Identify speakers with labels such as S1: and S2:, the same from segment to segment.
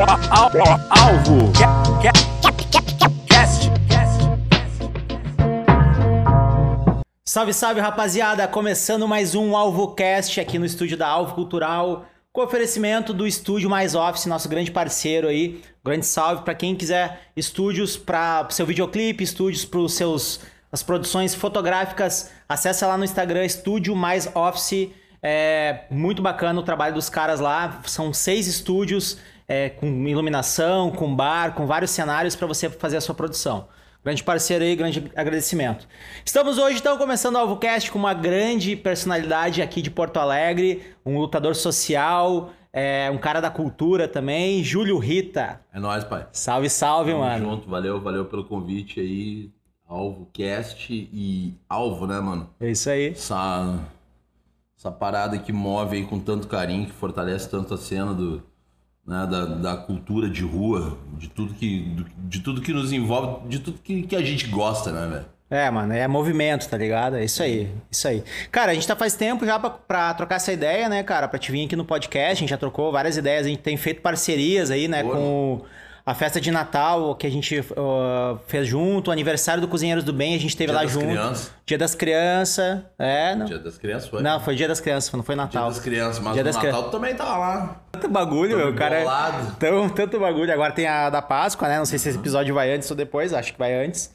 S1: Alvo. Cast.
S2: Salve, salve, rapaziada! Começando mais um Alvo Cast aqui no estúdio da Alvo Cultural, com oferecimento do estúdio Mais Office, nosso grande parceiro aí. Grande salve para quem quiser estúdios para seu videoclipe, estúdios para os seus as produções fotográficas. Acesse lá no Instagram Estúdio Mais Office. É muito bacana o trabalho dos caras lá. São seis estúdios é, com iluminação, com bar, com vários cenários para você fazer a sua produção. Grande parceiro aí, grande agradecimento. Estamos hoje, então, começando o AlvoCast com uma grande personalidade aqui de Porto Alegre, um lutador social, é, um cara da cultura também, Júlio Rita.
S3: É nóis, pai.
S2: Salve, salve,
S3: Tamo
S2: mano.
S3: junto, valeu, valeu pelo convite aí. AlvoCast e Alvo, né, mano?
S2: É isso aí.
S3: Essa, essa parada que move aí com tanto carinho, que fortalece tanto a cena do, né, da, da cultura de rua, de tudo que, de tudo que nos envolve, de tudo que, que a gente gosta, né, velho?
S2: É, mano, é movimento, tá ligado? É isso aí, isso aí. Cara, a gente tá faz tempo já pra, pra trocar essa ideia, né, cara? Pra te vir aqui no podcast, a gente já trocou várias ideias, a gente tem feito parcerias aí, né,
S3: Boa.
S2: com a festa de Natal que a gente uh, fez junto, o aniversário do Cozinheiros do Bem, a gente esteve
S3: Dia
S2: lá
S3: das
S2: junto.
S3: Crianças.
S2: Dia das Crianças, é, não.
S3: Dia das crianças foi?
S2: Não, foi Dia das Crianças, não foi
S3: Dia
S2: Natal.
S3: das crianças, mas
S2: Dia
S3: o
S2: das
S3: Natal
S2: crianças.
S3: também tá lá.
S2: Tanto bagulho, meu, cara. Tão, tanto bagulho. Agora tem a da Páscoa, né? Não sei se esse episódio vai antes ou depois, acho que vai antes.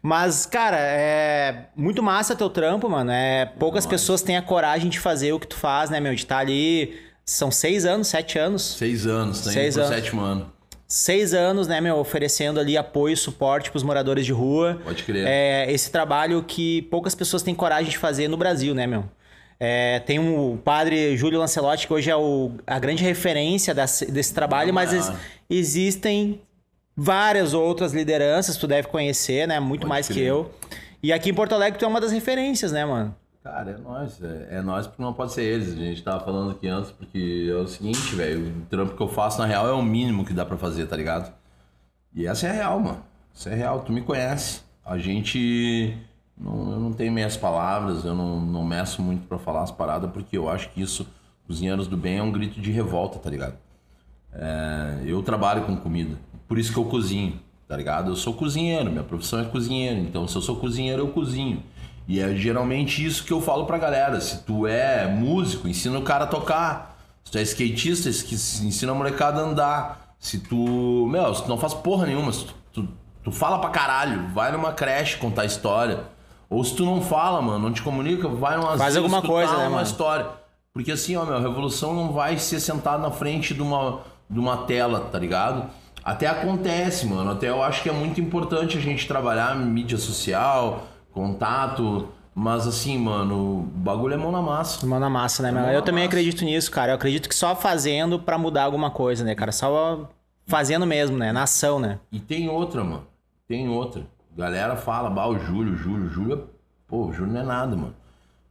S2: Mas, cara, é muito massa teu trampo, mano. É, poucas pessoas têm a coragem de fazer o que tu faz, né, meu? De estar ali. São seis anos, sete anos.
S3: Seis anos, tá
S2: Seis anos.
S3: sétimo ano.
S2: Seis anos, né, meu? Oferecendo ali apoio e suporte pros moradores de rua.
S3: Pode crer.
S2: É, esse trabalho que poucas pessoas têm coragem de fazer no Brasil, né, meu? É, tem um, o padre Júlio Lancelotti, que hoje é o- a grande referência desse, desse trabalho, mas
S3: Ah.
S2: ex- existem várias outras lideranças, tu deve conhecer, né? Muito
S3: Pode
S2: mais que
S3: crer.
S2: eu. E aqui em Porto Alegre tu é uma das referências, né, mano?
S3: Cara, é nós, é, é nós porque não pode ser eles. A gente tava falando aqui antes, porque é o seguinte, velho, o trampo que eu faço na real é o mínimo que dá pra fazer, tá ligado? E essa é a real, mano. Essa é real, tu me conhece. A gente. Não, eu não tenho meias palavras, eu não, não meço muito pra falar as paradas, porque eu acho que isso, Cozinheiros do Bem, é um grito de revolta, tá ligado? É, eu trabalho com comida, por isso que eu cozinho, tá ligado? Eu sou cozinheiro, minha profissão é cozinheiro, então se eu sou cozinheiro, eu cozinho. E é geralmente isso que eu falo pra galera. Se tu é músico, ensina o cara a tocar. Se tu é skatista, que ensina a molecada a andar. Se tu. Meu, se tu não faz porra nenhuma, se tu, tu, tu fala pra caralho, vai numa creche contar história. Ou se tu não fala, mano, não te comunica, vai numa
S2: Faz alguma coisa, né,
S3: uma
S2: mano?
S3: história. Porque assim, ó, meu, a revolução não vai ser sentado na frente de uma, de uma tela, tá ligado? Até acontece, mano. Até eu acho que é muito importante a gente trabalhar mídia social, contato. Mas assim, mano, o bagulho é mão na massa.
S2: Mão na massa, né?
S3: Mão
S2: Eu também
S3: massa.
S2: acredito nisso, cara. Eu acredito que só fazendo pra mudar alguma coisa, né, cara? Só fazendo mesmo, né? Na ação, né?
S3: E tem outra, mano. Tem outra. Galera fala, bah, o Júlio, Júlio, Júlio. é- Pô, o Júlio não é nada, mano.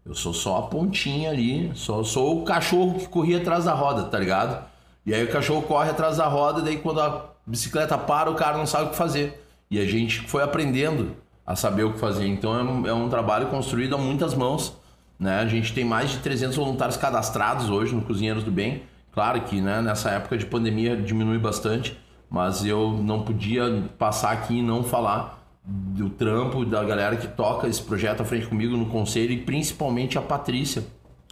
S3: Eu sou só a pontinha ali. Só sou o cachorro que corria atrás da roda, tá ligado? E aí o cachorro corre atrás da roda, daí quando a bicicleta para, o cara não sabe o que fazer. E a gente foi aprendendo a saber o que fazer. Então é um, é um trabalho construído a muitas mãos. Né? A gente tem mais de 300 voluntários cadastrados hoje no Cozinheiros do Bem. Claro que né, nessa época de pandemia diminui bastante, mas eu não podia passar aqui e não falar do trampo da galera que toca esse projeto à frente comigo no conselho e principalmente a Patrícia.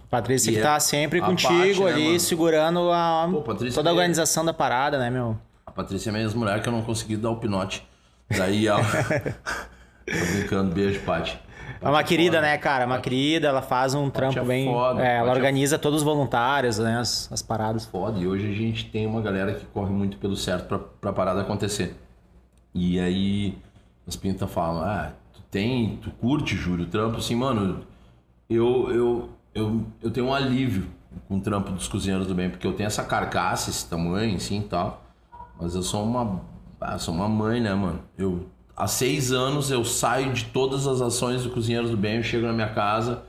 S2: Patrícia que
S3: é
S2: tá sempre contigo
S3: né,
S2: ali, segurando a,
S3: Pô, Patrícia
S2: toda a
S3: é-
S2: organização da parada, né, meu?
S3: A Patrícia é a mesma mulher que eu não consegui dar o pinote. Daí ela. Tô brincando, beijo, Paty.
S2: É uma querida, né, cara? Uma querida, ela faz um trampo
S3: é
S2: bem.
S3: foda,
S2: é, ela
S3: Paty é
S2: organiza todos os voluntários, né? As, as paradas.
S3: foda. E hoje a gente tem uma galera que corre muito pelo certo pra, pra parada acontecer. E aí as pintas falam, ah, tu tem, tu curte, Júlio, o trampo, assim, mano, eu, eu, eu, eu tenho um alívio com o trampo dos cozinheiros do bem, porque eu tenho essa carcaça, esse tamanho, assim e tal. Mas eu sou uma. Ah, sou uma mãe, né, mano? Eu. Há seis anos eu saio de todas as ações do Cozinheiros do Bem, eu chego na minha casa,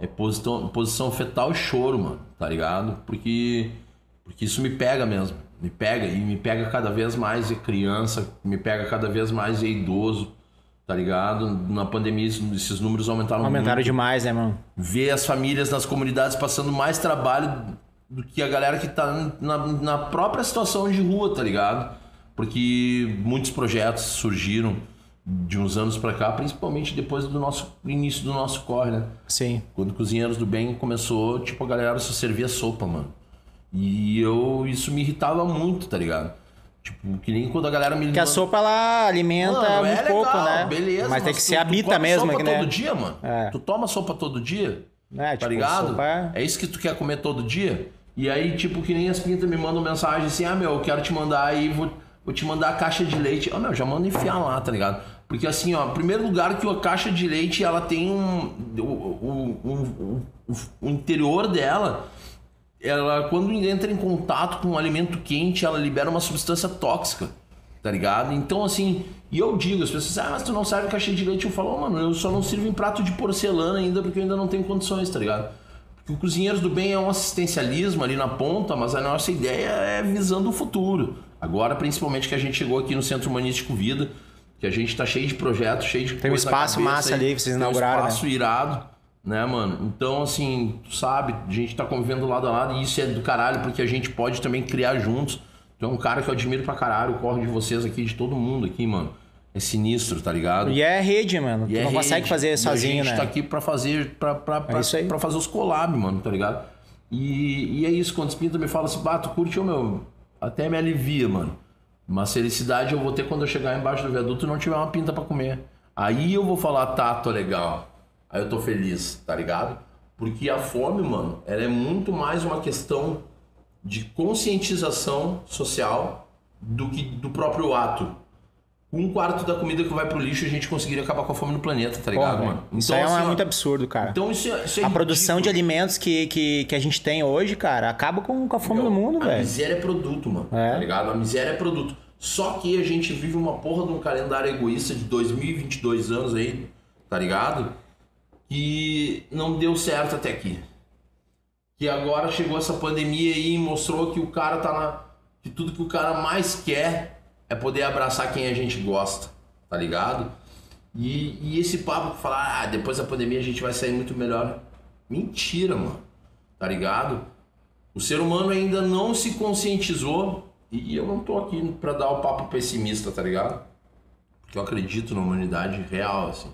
S3: é posição, posição fetal e choro, mano, tá ligado? Porque, porque isso me pega mesmo, me pega e me pega cada vez mais de criança, me pega cada vez mais de idoso, tá ligado? Na pandemia esses números aumentaram,
S2: Aumentaram
S3: muito
S2: demais, né, mano?
S3: ver as famílias nas comunidades passando mais trabalho do que a galera que tá na, na própria situação de rua, tá ligado? Porque muitos projetos surgiram de uns anos para cá, principalmente depois do nosso início do nosso corre, né?
S2: Sim.
S3: Quando Cozinheiros do Bem começou, tipo, a galera só servia sopa, mano. E eu isso me irritava muito, tá ligado? Tipo, que nem quando a galera me
S2: Que a sopa ela alimenta
S3: Mano,
S2: muito
S3: é
S2: pouco,
S3: legal,
S2: né?
S3: Beleza,
S2: Mas tem que
S3: tu-
S2: ser habita mesmo,
S3: sopa
S2: né?
S3: todo dia, mano.
S2: É.
S3: Tu toma sopa todo dia?
S2: É,
S3: tá
S2: tipo,
S3: ligado?
S2: sopa é-
S3: É isso que tu quer comer todo dia? E aí, tipo, que nem as pintas me mandam mensagem assim: ah, meu, eu quero te mandar aí, vou, vou te mandar a caixa de leite. Ah, meu, já manda enfiar lá, tá ligado? Porque assim, ó, primeiro lugar que a caixa de leite ela tem um. O, interior dela, ela, quando entra em contato com um alimento quente, ela libera uma substância tóxica, tá ligado? Então, assim, e eu digo, as pessoas, ah, mas tu não serve caixa de leite. Eu falo, oh, mano, eu só não sirvo em prato de porcelana ainda porque eu ainda não tenho condições, tá ligado? O Cozinheiros do Bem é um assistencialismo ali na ponta, mas a nossa ideia é visando o futuro. Agora, principalmente que a gente chegou aqui no Centro Humanístico Vida, que a gente tá cheio de projetos, cheio de
S2: Tem um espaço massa ali vocês
S3: Tem um
S2: inauguraram, né?
S3: espaço irado, né, mano? Então, assim, tu sabe, a gente tá convivendo lado a lado e isso é do caralho, porque a gente pode também criar juntos. Tu é um cara que eu admiro pra caralho, o corre de vocês aqui, de todo mundo aqui, mano. É sinistro, tá ligado?
S2: E é rede, mano.
S3: E
S2: tu
S3: é
S2: não
S3: rede.
S2: consegue fazer sozinho,
S3: a gente
S2: né?
S3: tá aqui pra fazer, pra, pra, pra,
S2: É
S3: pra fazer os collab, mano, tá ligado? E, e é isso, quando os pinta me fala assim, bah, tu curte, ô meu, até me alivia, mano. Uma felicidade eu vou ter quando eu chegar embaixo do viaduto e não tiver uma pinta pra comer. Aí eu vou falar, tá, tô legal. Aí eu tô feliz, tá ligado? Porque a fome, mano, ela é muito mais uma questão de conscientização social do que do próprio ato. Um quarto da comida que vai pro lixo, a gente conseguiria acabar com a fome no planeta, tá ligado,
S2: velho,
S3: mano?
S2: Isso aí é
S3: assim, ó,
S2: muito absurdo, cara.
S3: Então isso é, isso é
S2: a produção de
S3: ridículo.
S2: alimentos que, que, que a gente tem hoje, cara, acaba com, com a fome
S3: Meu,
S2: no mundo,
S3: A
S2: velho.
S3: miséria é produto, mano.
S2: É.
S3: Tá ligado? A miséria é produto. Só que a gente vive uma porra de um calendário egoísta de 2022 anos aí, tá ligado? Que não deu certo até aqui. Que agora chegou essa pandemia aí e mostrou que o cara tá na. Que tudo que o cara mais quer é poder abraçar quem a gente gosta, tá ligado? E, e esse papo que fala, ah, depois da pandemia a gente vai sair muito melhor. Mentira, mano. Tá ligado? O ser humano ainda não se conscientizou e eu não tô aqui pra dar o papo pessimista, tá ligado? Porque eu acredito na humanidade real, assim.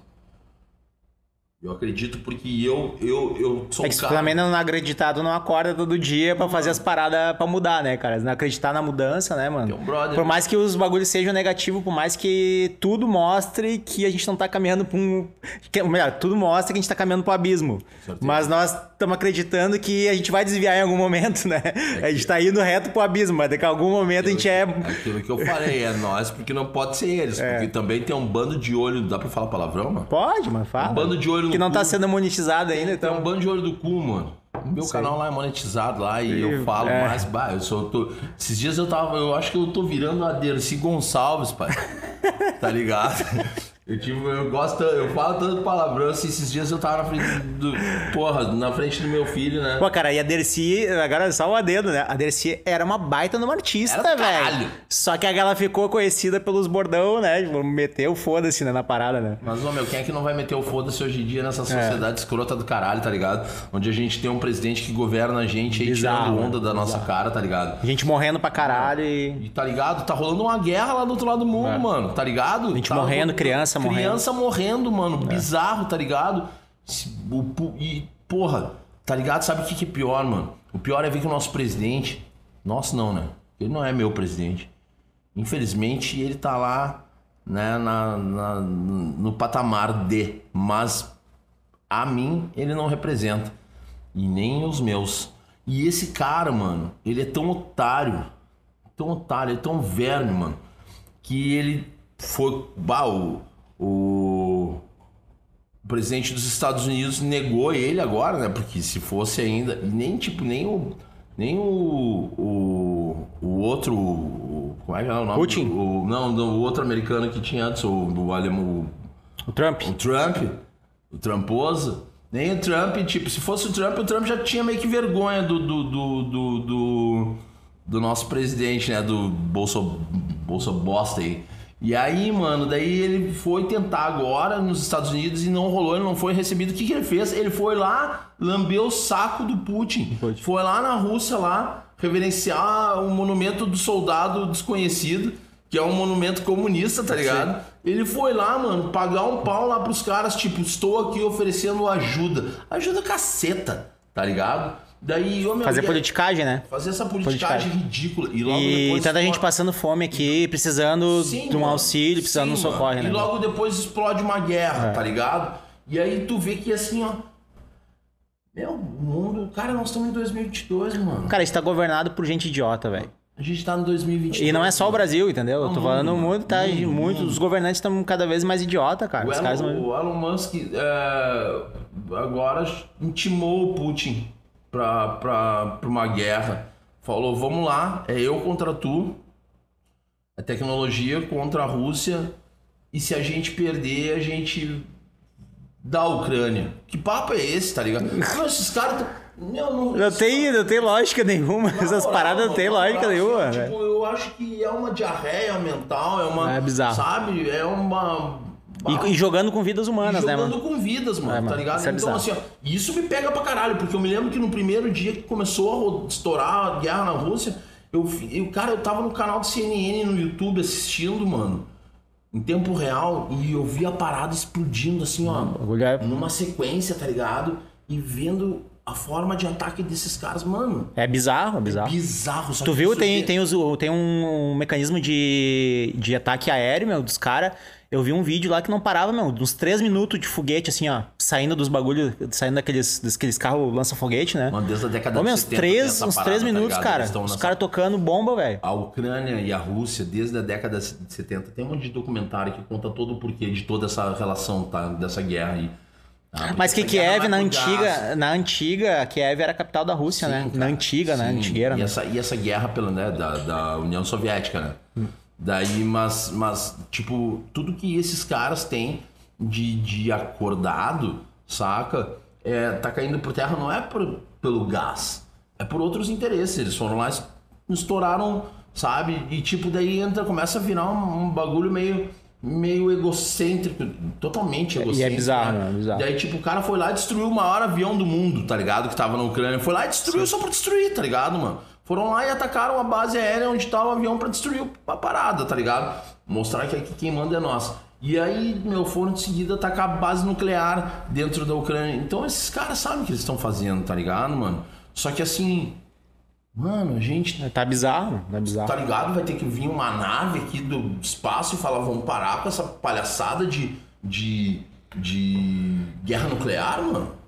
S3: Eu acredito porque eu, eu, eu sou
S2: É que tu
S3: cara...
S2: também não acreditar, tu não acorda todo dia pra fazer as paradas pra mudar, né, cara? Não acreditar na mudança, né, mano?
S3: Um brother.
S2: Por mais que os bagulhos sejam negativos, por mais que tudo mostre que a gente não tá caminhando pra um. Que, melhor, tudo mostra que a gente tá caminhando pro abismo. Mas nós estamos acreditando que a gente vai desviar em algum momento, né? a gente tá indo reto pro abismo, mas daqui a algum momento a gente é.
S3: Aquilo que eu falei, é nós porque não pode ser eles. Porque também tem um bando de olho... Dá pra falar palavrão, mano?
S2: Pode, mano, fala.
S3: Um bando de olho
S2: Que não tá sendo monetizado ainda,
S3: Tem um
S2: então.
S3: bando de olho do cu, mano. O meu
S2: Sei.
S3: canal lá é monetizado lá e eu falo
S2: é.
S3: mais. Bah, eu sou. Tô... Esses dias eu tava. Eu acho que eu tô virando a Dercy Gonçalves, pai. tá ligado? Eu, tipo, eu gosto, eu falo tanto palavrão assim, esses dias eu tava na frente do. Porra, na frente do meu filho, né?
S2: Pô, cara, e a Dercy, agora só o adendo, né? A Dercy era uma baita numa artista,
S3: Era
S2: velho.
S3: caralho.
S2: Só que ela ficou conhecida pelos bordão, né? Tipo, meteu foda-se né, na parada, né?
S3: Mas, ô meu, quem é que não vai meter o foda-se hoje em dia
S2: É.
S3: nessa sociedade escrota do caralho, tá ligado? Onde a gente tem um presidente que governa a gente aí
S2: Bizarro,
S3: tirando onda
S2: né?
S3: da nossa cara, tá ligado?
S2: Gente morrendo pra caralho e.
S3: E tá ligado? Tá rolando uma guerra lá do outro lado do mundo, mano. Tá ligado?
S2: É. Gente
S3: tá
S2: morrendo, criança morrendo. É.
S3: Criança morrendo, mano. Bizarro, tá ligado? E, porra, tá ligado? Sabe o que que é pior, mano? O pior é ver que o nosso presidente. Nosso não, né? Ele não é meu presidente. Infelizmente, ele tá lá, né, na, na- no patamar de. Mas a mim, ele não representa. E nem os meus. E esse cara, mano, ele é tão otário. Tão otário, ele é tão verme, mano. Que ele foi. Bah, o, o, presidente dos Estados Unidos negou ele agora, né? Porque se fosse ainda. Nem, tipo, nem o. Nem o. O, o outro. o- como é que é o nome?
S2: Putin?
S3: O, não, o outro americano que tinha antes, o, o alemão.
S2: O Trump.
S3: O Trump, o Trumposo, nem o Trump, tipo, se fosse o Trump, o Trump já tinha meio que vergonha do do, do, do, do, do nosso presidente, né? Do Bolso, Bolso Bosta aí. E aí, mano, daí ele foi tentar agora nos Estados Unidos e não rolou, ele não foi recebido. O que, que ele fez? Ele foi lá, lambeu o saco do Putin.
S2: Putin.
S3: Foi lá na Rússia lá, reverenciar o monumento do soldado desconhecido, que é um monumento comunista, tá ligado? Ele foi lá, mano, pagar um pau lá pros caras, tipo, estou aqui oferecendo ajuda. Ajuda caceta, tá ligado? Daí, ô, meu,
S2: Fazer
S3: e-
S2: politicagem, né?
S3: Fazer essa politicagem ridícula. E logo
S2: E
S3: depois
S2: tanta gente
S3: explode-
S2: passando fome aqui, precisando
S3: Sim,
S2: de um
S3: mano.
S2: auxílio, precisando de um
S3: mano.
S2: né?
S3: E logo depois explode uma guerra,
S2: É.
S3: tá ligado? E aí tu vê que assim, ó. Meu, o mundo. Cara, nós estamos em 2022, mano.
S2: Cara, isso tá governado por gente idiota, velho.
S3: A gente tá no 2022.
S2: E não é só o Brasil, entendeu? Eu tô
S3: Não,
S2: falando
S3: mundo,
S2: muito, tá?
S3: mundo,
S2: muito, os governantes estão cada vez mais idiota, cara.
S3: O Elon,
S2: não...
S3: o Elon Musk é, agora intimou o Putin pra, pra, pra uma guerra. Falou: vamos lá, é eu contra tu, é tecnologia contra a Rússia, e se a gente perder, a gente dá a Ucrânia. Que papo é esse, tá ligado? Meu, esses caras. Meu, não,
S2: Não tem, não tem lógica nenhuma.
S3: na
S2: Essas paradas não tem lógica nenhuma,
S3: assim. Tipo, eu acho que é uma diarreia mental, é uma.
S2: É bizarro.
S3: Sabe? É uma.
S2: E, e jogando com vidas humanas, né,
S3: jogando com vidas, mano,
S2: É,
S3: tá
S2: mano,
S3: ligado?
S2: isso é
S3: então,
S2: bizarro.
S3: assim, ó, isso me pega pra caralho, porque eu me lembro que no primeiro dia que começou a estourar a guerra na Rússia, eu, eu, cara, eu tava no canal do CNN no YouTube assistindo, mano, em tempo real, e eu vi a parada explodindo, assim, ó,
S2: é-
S3: numa sequência, tá ligado? E vendo a forma de ataque desses caras, mano,
S2: É bizarro, é bizarro.
S3: bizarro. só
S2: Tu viu? Tem,
S3: aqui-
S2: tem, os, tem um, mecanismo de, de ataque aéreo, meu, dos caras. Eu vi um vídeo lá que não parava, meu, uns 3 minutos de foguete, assim, ó, saindo dos bagulhos, saindo daqueles, daqueles carros lança-foguete, né?
S3: Mano, desde a década
S2: Ô,
S3: de
S2: uns
S3: 70 tem
S2: 3,
S3: essa
S2: uns
S3: parada,
S2: três
S3: tá
S2: minutos,
S3: ligado?
S2: cara. Os caras tocando bomba, velho.
S3: A Ucrânia e a Rússia, desde a década de 70, tem um monte de documentário que conta todo o porquê de toda essa relação, tá? Dessa guerra aí. tá? Porque
S2: Mas que Kiev, na antiga, na antiga, Kiev era a capital da Rússia,
S3: Sim,
S2: né?
S3: cara,
S2: na antiga, né?
S3: sim.
S2: Antigueira,
S3: e
S2: né?
S3: essa, e essa guerra pela, né, da, da União Soviética, né? Daí, mas, mas, tipo, tudo que esses caras têm de, de acordado, saca? É, tá caindo por terra não é por, pelo gás, é por outros interesses. Eles foram lá e estouraram, sabe? E tipo, daí entra, começa a virar um, um bagulho meio, meio egocêntrico, totalmente
S2: E é
S3: egocêntrico.
S2: bizarro, né? É bizarro.
S3: Daí, tipo, o cara foi lá e destruiu o maior avião do mundo, tá ligado? Que tava na Ucrânia. Foi lá e destruiu só pra destruir, tá ligado, mano? Foram lá e atacaram a base aérea onde tava o avião pra destruir a parada, tá ligado? Mostrar que aqui quem manda é nós. E aí, meu, foram de seguida atacar a base nuclear dentro da Ucrânia. Então esses caras sabem o que eles estão fazendo, tá ligado, mano? Só que assim, mano, a gente
S2: Tá bizarro, tá bizarro.
S3: tá ligado? Vai ter que vir uma nave aqui do espaço e falar, vamos parar com essa palhaçada de, de, de guerra nuclear, mano.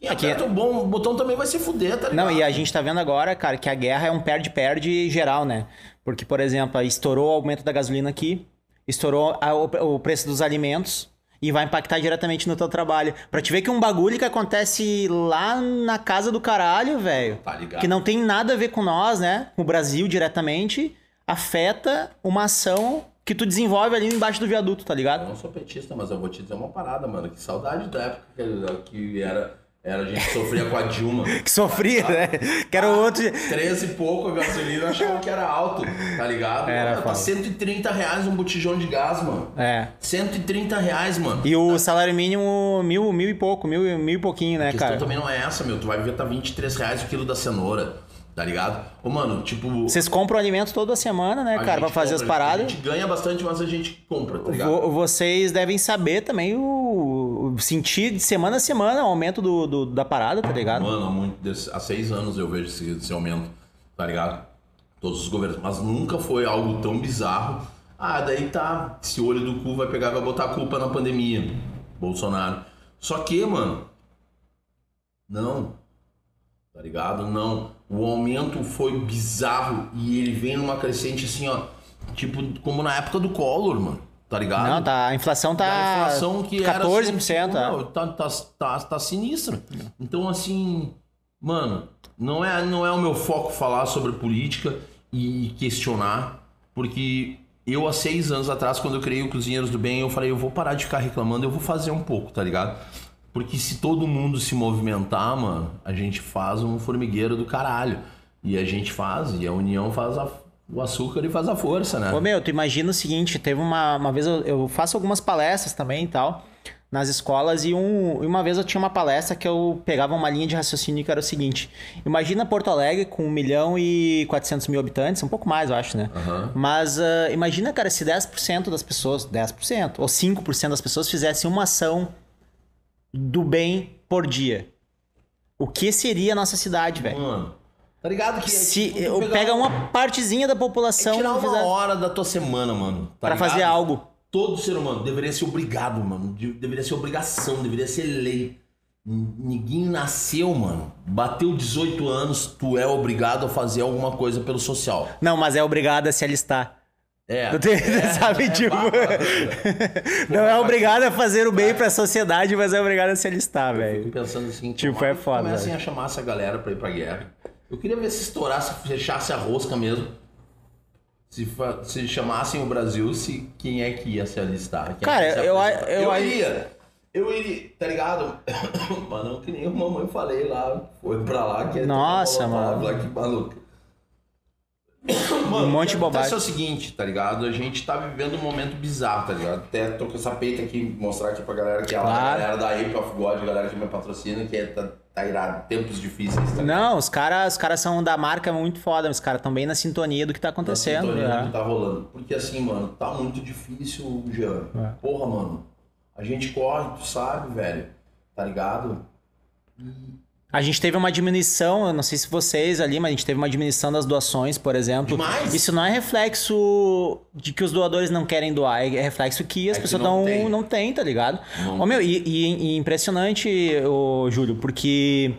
S3: Quem
S2: Aqui-
S3: o bom o botão também vai se fuder, tá ligado?
S2: Não, e a gente tá vendo agora, cara, que a guerra é um perde-perde geral, né? Porque, por exemplo, estourou o aumento da gasolina aqui, estourou a- o, o preço dos alimentos e vai impactar diretamente no teu trabalho. Pra te ver que um bagulho que acontece lá na casa do caralho, velho,
S3: Tá ligado.
S2: que não tem nada a ver com nós, né? Com o Brasil diretamente, afeta uma ação que tu desenvolve ali embaixo do viaduto, tá
S3: Eu
S2: ligado?
S3: não sou petista, mas eu vou te dizer uma parada, mano. Que saudade da época que era, era a gente sofria com a Dilma.
S2: Que sofria, né? Que era o outro.
S3: 13 e pouco a gasolina, eu achava que era alto, tá ligado?
S2: Era
S3: Mano, tá
S2: foda.
S3: 130 reais um botijão de gás, mano.
S2: É.
S3: 130 reais, mano.
S2: E o salário mínimo, mil, mil e pouco, mil, mil e pouquinho, né,
S3: A
S2: cara?
S3: também não é essa, meu. Tu vai ver, tá 23 reais o quilo da cenoura, tá ligado? Ô, mano, tipo.
S2: Vocês compram alimento toda semana, né,
S3: a
S2: cara, pra fazer
S3: compra,
S2: as paradas.
S3: A gente ganha bastante, mas a gente compra, tá ligado?
S2: Vo- Vocês devem saber também o, o sentir de semana a semana o aumento do, do- da parada, tá ligado?
S3: Mano, há, muito há seis anos eu vejo esse, esse aumento, tá ligado? Todos os governos. Mas nunca foi algo tão bizarro. Ah, daí tá. Esse olho do cu vai pegar e vai botar a culpa na pandemia. Bolsonaro. Só que, mano. Não. Tá ligado? Não. O aumento foi bizarro e ele vem numa crescente assim, ó. Tipo, como na época do Collor, mano. Tá ligado?
S2: Não, tá, a inflação tá
S3: Da inflação que era
S2: 14%.
S3: sempre,
S2: tá.
S3: não, tá, tá, tá, tá sinistro. Então, assim, mano, não é, não é o meu foco falar sobre política e questionar, porque eu, há seis anos atrás, quando eu criei o Cozinheiros do Bem, eu falei, eu vou parar de ficar reclamando, eu vou fazer um pouco, tá ligado? Porque se todo mundo se movimentar, mano, a gente faz um formigueiro do caralho. E a gente faz, e a união faz a O açúcar ele faz a força, né?
S2: Ô meu, tu imagina o seguinte, teve uma, uma vez eu, eu faço algumas palestras também e tal, nas escolas, e um, uma vez eu tinha uma palestra que eu pegava uma linha de raciocínio que era o seguinte: imagina Porto Alegre com 1 milhão e 400 mil habitantes, um pouco mais, eu acho, né?
S3: Aham.
S2: Mas uh, imagina, cara, se 10% das pessoas, 10% ou 5% das pessoas fizessem uma ação do bem por dia. O que seria a nossa cidade, velho?
S3: Tá ligado que...
S2: Se
S3: tipo,
S2: pega
S3: um-
S2: uma partezinha da
S3: é
S2: população
S3: tirar
S2: e
S3: uma
S2: fizer-
S3: hora da tua semana, mano. Tá
S2: pra
S3: ligado?
S2: fazer algo.
S3: Todo ser humano deveria ser obrigado, mano. De- Deveria ser obrigação, deveria ser lei. Ninguém nasceu, mano. Bateu 18 anos, tu é obrigado a fazer alguma coisa pelo social.
S2: Não, mas é obrigado a se alistar.
S3: É.
S2: Tu tem- sabe, tipo. não é obrigado a fazer o bem pra sociedade, mas é obrigado a se alistar,
S3: Fico
S2: velho.
S3: pensando assim,
S2: Tipo, é foda,
S3: Comecem a chamar essa galera pra ir pra guerra. Eu queria ver se estourasse, fechasse a rosca mesmo. Se, se chamassem o Brasil, se quem é que ia se alistar?
S2: Cara,
S3: é ia se
S2: eu- eu-
S3: eu iria. Eu iria, tá ligado? Mas não que nem a mamãe falei lá, foi pra lá que é
S2: Nossa, mano.
S3: lá, que maluca. Mano,
S2: Um monte de bobagem.
S3: é o seguinte, tá ligado? A gente tá vivendo um momento bizarro, tá ligado? Até tô com essa peita aqui, mostrar aqui pra galera que é
S2: Claro.
S3: a galera da Ape of God, a galera que me patrocina, que é, tá, tá irado, tempos difíceis, tá ligado?
S2: Não, os caras os cara são da marca muito foda, os caras estão bem na sintonia do que tá acontecendo.
S3: sintonia do
S2: né?
S3: que tá rolando. Porque assim, mano, tá muito difícil, Jean.
S2: É.
S3: Porra, mano. A gente corre, tu sabe, velho. Tá ligado?
S2: A gente teve uma diminuição, eu não sei se vocês ali, mas a gente teve uma diminuição das doações, por exemplo.
S3: Demais.
S2: Isso não é reflexo de que os doadores não querem doar, é reflexo que as
S3: É que
S2: pessoas
S3: não
S2: não,
S3: tem.
S2: não têm, tá ligado?
S3: Não
S2: Ô, meu, e, e- e impressionante, ô, Júlio, porque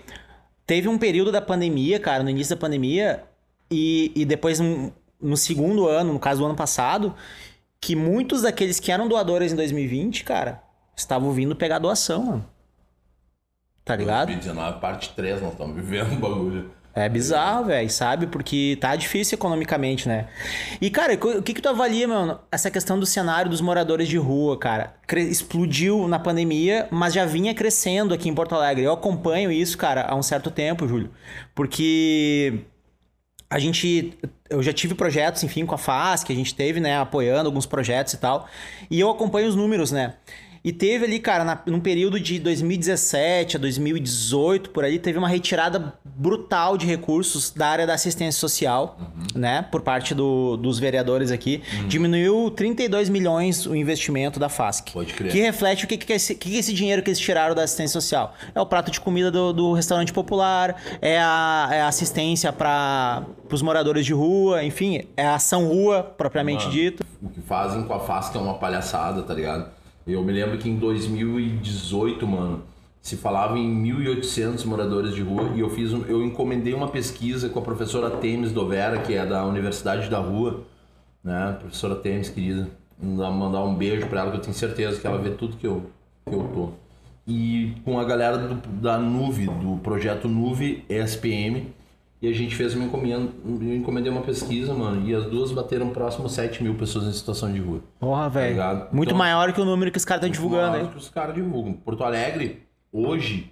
S2: teve um período da pandemia, cara, no início da pandemia, e, e depois no, no segundo ano, no caso do ano passado, que muitos daqueles que eram doadores em 2020, cara, estavam vindo pegar doação, mano. Tá ligado?
S3: 2019, parte 3, nós estamos vivendo um bagulho.
S2: É bizarro, velho, sabe? Porque tá difícil economicamente, né? E, cara, o que que tu avalia, mano? Essa questão do cenário dos moradores de rua, cara. Explodiu na pandemia, mas já vinha crescendo aqui em Porto Alegre. Eu acompanho isso, cara, há um certo tempo, Júlio. Porque a gente. Eu já tive projetos, enfim, com a FAS, que a gente teve, né, apoiando alguns projetos e tal. E eu acompanho os números, né? E teve ali, cara, na, num período de 2017 a 2018, por aí, teve uma retirada brutal de recursos da área da assistência social, né? Por parte do- dos vereadores aqui. Diminuiu 32 milhões o investimento da FASC.
S3: Pode crer.
S2: Que reflete o que, que, é esse, que que é esse dinheiro que eles tiraram da assistência social. É o prato de comida do, do restaurante popular, é a, é a assistência para os moradores de rua, enfim, é a ação rua, propriamente
S3: Mano.
S2: dito.
S3: O que fazem com a FASC é uma palhaçada, tá ligado? Eu me lembro que em 2018, mano, se falava em 1.800 moradores de rua e eu fiz um, eu encomendei uma pesquisa com a professora Temes Dovera, que é da Universidade da Rua, né? Professora Temes, querida, Mandar- um beijo pra ela que eu tenho certeza que ela vê tudo que eu que eu tô. E com a galera do- da Nuve, do projeto Nuve SPM, e a gente fez uma encomenda, eu encomendei uma pesquisa, mano, e as duas bateram próximo a 7 mil pessoas em situação de rua.
S2: Porra, velho.
S3: ligado?
S2: Muito
S3: Então-
S2: maior que o número que os caras estão divulgando,
S3: Maior
S2: hein?
S3: que os caras divulgam. Porto Alegre, hoje,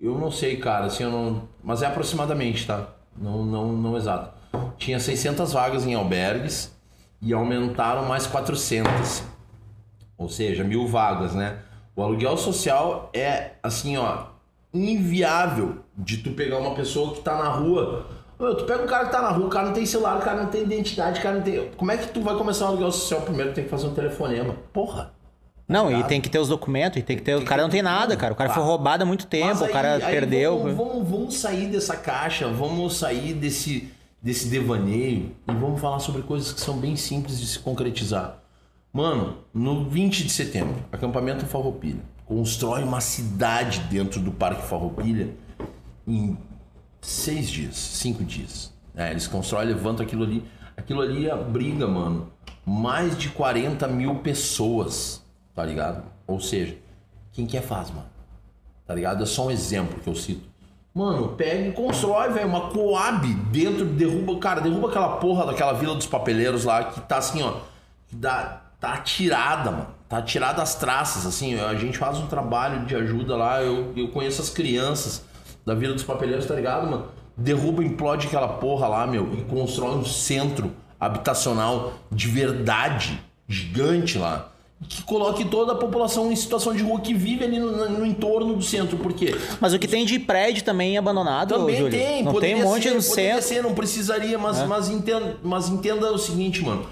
S3: eu não sei, cara, assim, eu não. Mas é aproximadamente, tá? Não, não, não exato. Tinha 600 vagas em albergues e aumentaram mais 400. Ou seja, mil vagas, né? O aluguel social é, assim, ó, inviável de tu pegar uma pessoa que tá na rua. Meu, tu pega um cara que tá na rua, o cara não tem celular, o cara não tem identidade, o cara não tem. Como é que tu vai começar um aluguel social primeiro? Tem que fazer um telefonema. Porra!
S2: Não, e
S3: ligado?
S2: tem que ter os documentos, e tem que ter.
S3: Tem
S2: O cara não tem nada, cara. O cara
S3: Tá.
S2: foi roubado há muito tempo,
S3: Mas
S2: o
S3: aí-
S2: cara
S3: aí
S2: perdeu.
S3: Vamos, vamos, vamos sair dessa caixa, vamos sair desse, desse devaneio e vamos falar sobre coisas que são bem simples de se concretizar. Mano, no 20 de setembro, acampamento Farroupilha. Constrói uma cidade dentro do Parque Farroupilha em seis dias, cinco dias. É, eles constroem, levantam aquilo ali. Aquilo ali abriga, mano, mais de 40 mil pessoas, tá ligado? Ou seja, quem quer faz, mano. Tá ligado? É só um exemplo que eu cito. Mano, pega e constrói, velho, uma Coab dentro, derruba, cara, derruba aquela porra daquela Vila dos Papeleiros lá que tá assim, ó, que dá, tá tirada, mano. Tá tirada as traças, assim, a gente faz um trabalho de ajuda lá, eu, eu conheço as crianças da Vila dos Papeleiros, tá ligado, mano? Derruba, implode aquela porra lá, meu, e constrói um centro habitacional de verdade, gigante lá. Que coloque toda a população em situação de rua que vive ali no, no entorno do centro. Por quê?
S2: Mas o que tem de prédio também abandonado,
S3: Também
S2: Júlio?
S3: tem,
S2: Não tem um monte
S3: ser,
S2: no centro.
S3: ser, não precisaria, mas,
S2: É.
S3: mas, entenda, mas entenda o seguinte, mano.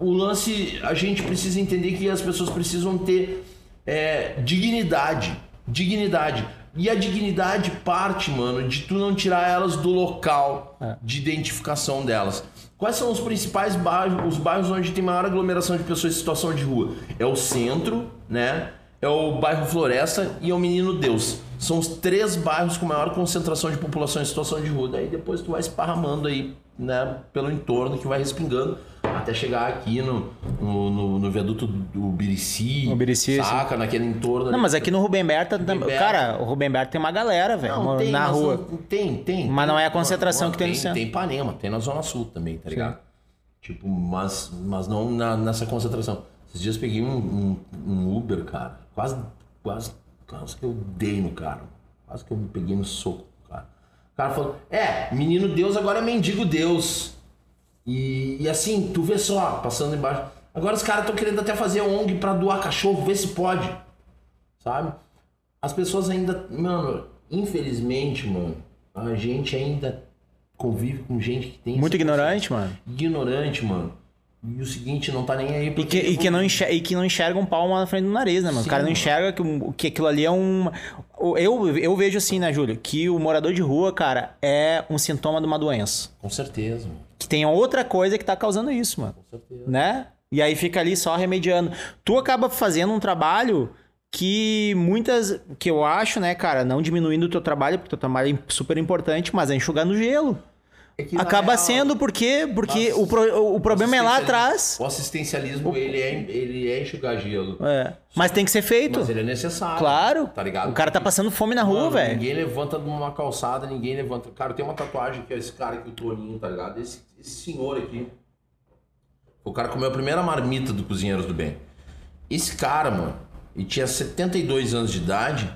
S3: O lance, a gente precisa entender que as pessoas precisam ter é, dignidade. Dignidade. E a dignidade parte, mano, de tu não tirar elas do local
S2: É.
S3: de identificação delas. Quais são os principais bairros, os bairros onde tem maior aglomeração de pessoas em situação de rua? É o centro, né? É o bairro Floresta e é o Menino Deus. São os três bairros com maior concentração de população em situação de rua. Daí depois tu vai esparramando aí, né, pelo entorno que vai respingando até chegar aqui no, no, no- no viaduto do Birici,
S2: No Birici,
S3: saca? Naquele entorno.
S2: Não,
S3: ali.
S2: mas aqui no Rubem Berta,
S3: Berta.
S2: cara, o Rubem Berta tem uma galera, velho, na
S3: mas
S2: rua.
S3: não- tem, tem.
S2: Mas não é a concentração
S3: mano,
S2: que tem no
S3: tem,
S2: centro.
S3: Tem Ipanema, tem na Zona Sul também, tá ligado? Tipo, mas, mas não na- nessa concentração. Esses dias eu peguei um, um, um Uber, cara. Quase, quase, quase que eu dei no cara. Quase que eu me peguei no soco, cara. O cara falou: É, menino Deus agora é mendigo Deus. E, e assim, tu vê só, passando embaixo. Agora os caras estão querendo até fazer ONG pra doar cachorro, ver se pode. Sabe? As pessoas ainda. Mano, infelizmente, mano, a gente ainda convive com gente que tem.
S2: Muito ignorante, mano.
S3: ignorante, mano. E o seguinte, não tá nem aí
S2: E
S3: porque...
S2: que, e, que não enxerga, e que não enxerga um palmo na frente do nariz, né, mano?
S3: Sim,
S2: o cara não enxerga que, que aquilo ali é um. Eu, eu vejo assim, né, Júlio? Que o morador de rua, cara, é um sintoma de uma doença.
S3: Com certeza, mano.
S2: Que tem outra coisa que tá causando isso, mano.
S3: Com certeza.
S2: Né? E aí fica ali só remediando. Tu acaba fazendo um trabalho que muitas. Que eu acho, né, cara, não diminuindo o teu trabalho, porque o teu trabalho é super importante, mas é enxugar no gelo.
S3: É que,
S2: Acaba
S3: real,
S2: sendo porque, porque o, pro- o problema é lá atrás.
S3: O assistencialismo, ele é, ele é enxugar gelo.
S2: É. Mas tem que ser feito.
S3: Mas ele é necessário.
S2: Claro.
S3: Tá ligado?
S2: O cara tá passando fome na rua, velho.
S3: Ninguém levanta de uma calçada, ninguém levanta. Cara, tem uma tatuagem que é esse cara aqui, o Toninho, tá ligado? Esse, esse senhor aqui. O cara comeu a primeira marmita do Cozinheiros do Bem. Esse cara, mano, ele tinha 72 anos de idade.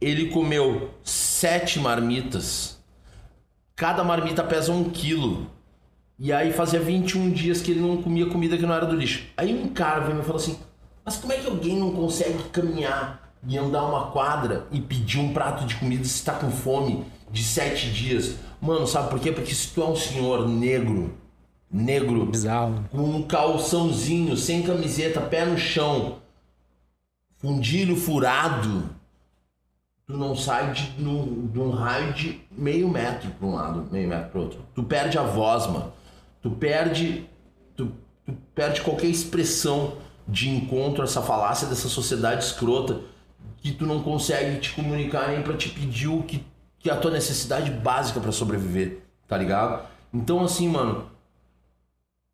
S3: Ele comeu sete marmitas. Cada marmita pesa um quilo. E aí fazia 21 dias que ele não comia comida que não era do lixo. Aí um cara veio e me falou assim: Mas como é que alguém não consegue caminhar e andar uma quadra e pedir um prato de comida se tá com fome de sete dias? Mano, sabe por quê? Porque se tu é um senhor negro, negro,
S2: Bizarro.
S3: com um calçãozinho, sem camiseta, pé no chão, fundilho furado, tu não sai de, no- de um raio de meio metro para um lado, meio metro para outro. Tu perde a voz, mano. Tu perde, tu, tu perde qualquer expressão de encontro a essa falácia dessa sociedade escrota que tu não consegue te comunicar nem para te pedir o que, que é a tua necessidade básica para sobreviver, tá ligado? Então assim, mano,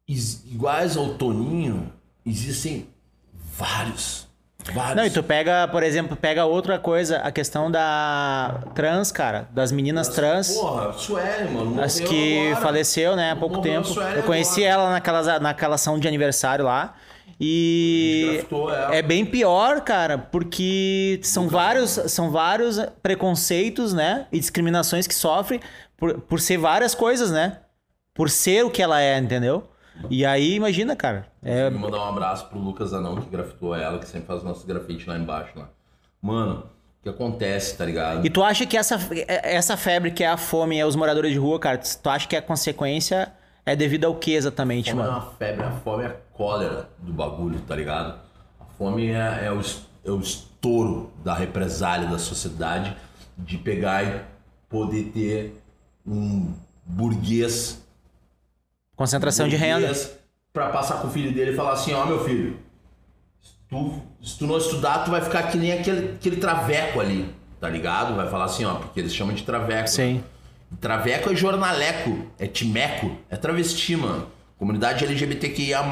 S3: is- iguais ao Toninho, existem vários. Vários.
S2: Não, e tu pega, por exemplo, pega outra coisa, a questão da trans, cara, das meninas trans.
S3: Porra, Sueli, mano.
S2: As que
S3: agora.
S2: faleceu, né, há pouco tempo. Eu conheci
S3: agora.
S2: ela naquela, naquela ação de aniversário lá. E é bem pior, cara, porque são vários, são vários preconceitos, né? E discriminações que sofre por, por ser várias coisas, né? Por ser o que ela é, entendeu? E aí, imagina, cara. É,
S3: Vou mandar um abraço pro Lucas Anão, que grafitou ela, que sempre faz nossos grafites lá embaixo. Lá. Mano, o que acontece, tá ligado?
S2: E tu acha que essa, essa febre que é a fome é os moradores de rua, cara, tu acha que a consequência é devido ao que exatamente,
S3: é
S2: mano?
S3: uma febre, a fome é a cólera do bagulho, tá ligado? A fome é, é o, é o estouro da represália da sociedade de pegar e poder ter um burguês
S2: Concentração de renda.
S3: Pra passar com o filho dele e falar assim, ó meu filho, se tu, se tu não estudar, tu vai ficar que nem aquele, aquele traveco ali, tá ligado? Vai falar assim, ó, porque eles chamam de traveco.
S2: Sim.
S3: Traveco é jornaleco, é timeco, é travesti, mano. Comunidade LGBTQIA+,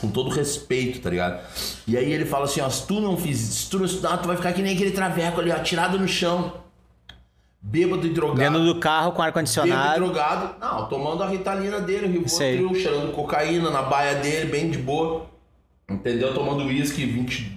S3: com todo respeito, tá ligado? E aí ele fala assim, ó, se tu não fiz, se tu não estudar, tu vai ficar que nem aquele traveco ali, ó, tirado no chão. Bêbado e drogado.
S2: Dentro do carro com
S3: Bêbado e
S2: ar-condicionado.
S3: drogado. Não, tomando a ritalina dele, o. Rivotril, cheirando cocaína na baia dele, bem de boa. Entendeu? Tomando uísque 20,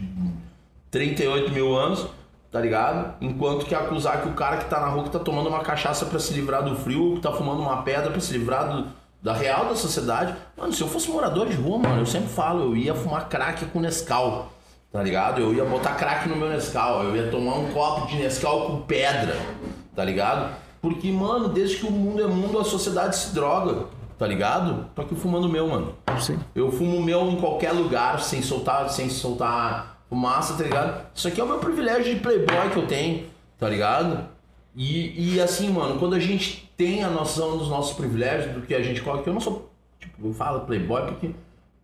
S3: 38 mil anos, tá ligado? Enquanto que acusar que o cara que tá na rua que tá tomando uma cachaça pra se livrar do frio, que tá fumando uma pedra pra se livrar do, Da real da sociedade. Mano, se eu fosse morador de rua, mano, eu sempre falo, eu ia fumar crack com Nescau. Tá ligado? Eu ia botar crack no meu Nescau. Eu ia tomar um copo de Nescau com pedra. Tá ligado? Porque, mano, desde que o mundo é mundo, a sociedade se droga. Tá ligado? Tô aqui fumando o meu, mano.
S2: Sim.
S3: Eu fumo o meu em qualquer lugar, sem soltar, sem soltar fumaça, tá ligado? Isso aqui é o meu privilégio de playboy que eu tenho, tá ligado? E, e assim, mano, quando a gente tem a noção dos nossos privilégios, do que a gente coloca, eu não sou, tipo, eu falo playboy porque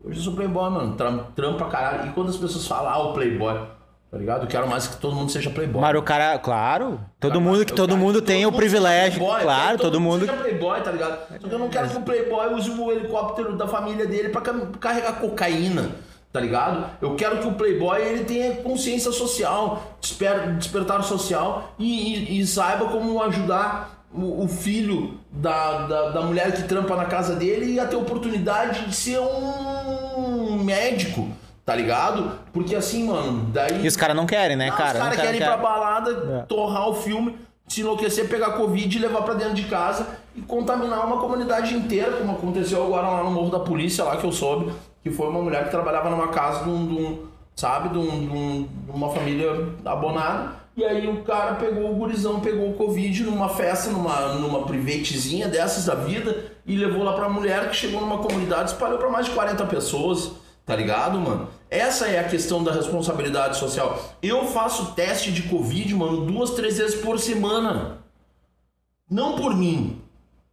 S3: hoje eu sou playboy, mano, tram, trampo pra caralho. E quando as pessoas falam, ah, o playboy, tá ligado? Eu quero mais que todo mundo seja playboy.
S2: Mas o cara, claro, todo
S3: Cara,
S2: mundo que todo
S3: quero
S2: mundo tem
S3: todo
S2: o
S3: mundo
S2: privilégio,
S3: playboy,
S2: claro,
S3: que
S2: todo mundo.
S3: Seja playboy, tá ligado? Só que eu não quero que o playboy use o helicóptero da família dele pra cam- carregar cocaína, tá ligado? Eu quero que o playboy ele tenha consciência social, desper, despertar social e, e- e saiba como ajudar o, o filho da, da, da mulher que trampa na casa dele e a ter oportunidade de ser um médico. Tá ligado? Porque assim, mano, daí.
S2: E os caras não querem, né,
S3: Não,
S2: cara?
S3: Os caras
S2: querem-
S3: ir pra balada,
S2: É.
S3: torrar o filme, se enlouquecer, pegar Covid e levar pra dentro de casa e contaminar uma comunidade inteira, como aconteceu agora lá no Morro da Polícia, lá que eu soube, que foi uma mulher que trabalhava numa casa de um, de um- sabe, de, um- de um- de uma família abonada. E aí o cara pegou o gurizão, pegou o Covid numa festa, numa, numa privatezinha dessas da vida, e levou lá pra mulher que chegou numa comunidade, espalhou pra mais de 40 pessoas. Tá ligado, mano? Essa é a questão da responsabilidade social. Eu faço teste de Covid, mano, duas, três vezes por semana. Não por mim,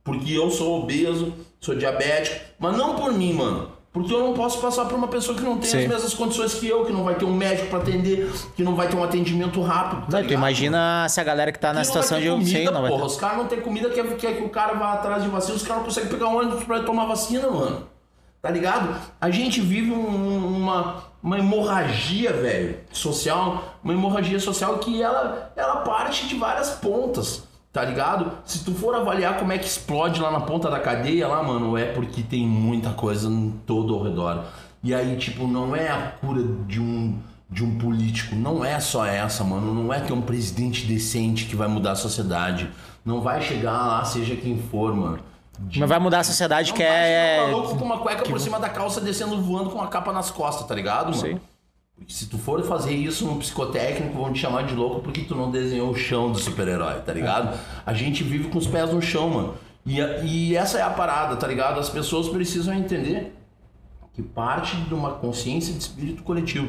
S3: porque eu sou obeso, sou diabético, mas não por mim, mano. Porque eu não posso passar por uma pessoa que não tem
S2: Sim.
S3: as mesmas condições que eu, que não vai ter um médico pra atender, que não vai ter um atendimento rápido. Tá
S2: Não, tu imagina se a galera que tá na
S3: Que vai
S2: situação de.
S3: comida,
S2: Sim, não vai
S3: porra.
S2: ter.
S3: Os caras não têm comida, quer, quer que o cara vá atrás de vacina, os caras não conseguem pegar um ônibus pra ir tomar vacina, mano. Tá ligado? A gente vive um- uma, uma hemorragia, velho, social, uma hemorragia social que ela, ela parte de várias pontas, tá ligado? Se tu for avaliar como é que explode lá na ponta da cadeia, lá, mano, é porque tem muita coisa em todo ao redor. E aí, tipo, não é a cura de um de um político, não é só essa, mano, não é ter um presidente decente que vai mudar a sociedade. Não vai chegar lá, seja quem for, mano. De-
S2: Mas vai mudar a sociedade
S3: não
S2: que é.
S3: um maluco com uma cueca por cima da calça descendo voando com uma capa nas costas, tá ligado, mano? Se tu for fazer isso no psicotécnico, vão te chamar de louco porque tu não desenhou o chão do super-herói, tá ligado? A gente vive com os pés no chão, mano. E, e essa é a parada, tá ligado? As pessoas precisam entender que parte de uma consciência de espírito coletivo.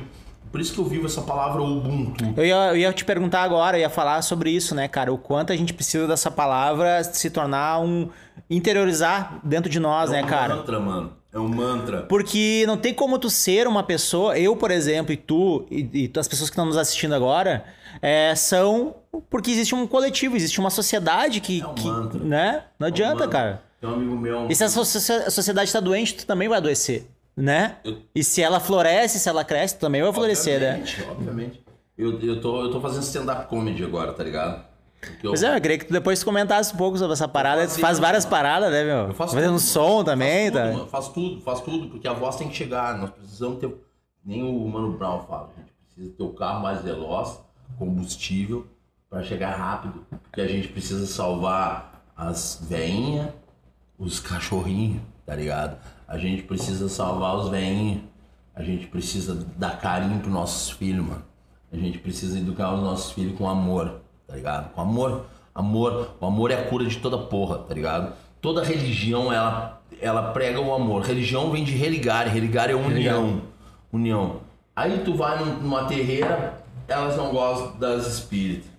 S3: Por isso que eu vivo essa palavra Ubuntu.
S2: Eu ia, eu ia te perguntar agora, eu ia falar sobre isso, né, cara? O quanto a gente precisa dessa palavra se tornar um. interiorizar dentro de nós, né,
S3: é um
S2: cara?
S3: mantra, mano. É um mantra.
S2: Porque não tem como tu ser uma pessoa, eu, por exemplo, e tu, e, e as pessoas que estão nos assistindo agora, é, são porque existe um coletivo, existe uma sociedade que.
S3: É um
S2: que-
S3: mantra.
S2: né? Não
S3: É um
S2: adianta,
S3: mantra.
S2: cara.
S3: Tem um amigo meu.
S2: E se a so- so- a sociedade tá doente, tu também vai adoecer, né?
S3: Eu-
S2: E se ela floresce, se ela cresce, também vai florescer, né?
S3: obviamente, Obviamente. Eu, eu, tô, eu tô fazendo stand-up comedy agora, tá ligado? Eu-
S2: Pois é, eu queria que tu depois comentasse um pouco sobre essa parada. Tu
S3: fazia,
S2: faz várias paradas, né, meu?
S3: Eu faço
S2: Fazendo
S3: tudo,
S2: som também, tá?
S3: Tudo, mano. Faço tudo, faço tudo, porque a voz tem que chegar. Nós precisamos ter. Nem o Mano Brown fala, a gente precisa ter o carro mais veloz, combustível, para chegar rápido. Porque a gente precisa salvar as veinhas, os cachorrinhos, tá ligado? A gente precisa salvar os veinhos. A gente precisa dar carinho pros nossos filhos, mano. A gente precisa educar os nossos filhos com amor, tá ligado? Com amor. Amor. O amor é a cura de toda porra, tá ligado? Toda religião, ela, ela prega o amor. Religião vem de religar. Religar é união. União. Aí tu vai num- numa terreira, elas não gostam das espíritas.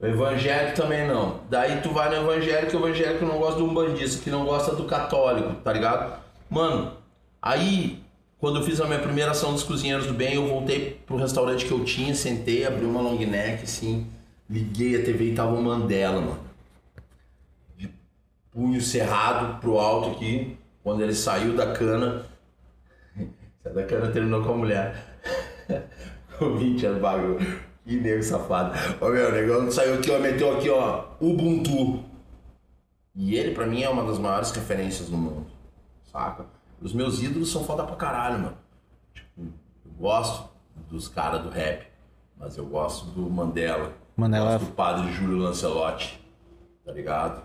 S3: O evangélico também não. Daí tu vai no evangélico, o evangélico não gosta do umbandista, que não gosta do católico, tá ligado? Mano, aí quando eu fiz a minha primeira ação dos cozinheiros do bem, eu voltei pro restaurante que eu tinha, sentei, abri uma long neck, assim, liguei a TV e tava o Mandela, mano. De punho cerrado pro alto aqui, quando ele saiu da cana. Saiu da cana terminou com a mulher. O 20 anos bagulho. Que nego safado. Ô meu, o negão saiu aqui, ó, meteu aqui, ó, Ubuntu. E ele, pra mim, é uma das maiores referências no mundo. Saca? Os meus ídolos são foda pra caralho, mano. Tipo, eu gosto dos caras do rap, mas eu gosto do Mandela.
S2: Mandela-
S3: Gosto do padre Júlio Lancelotti. Tá ligado?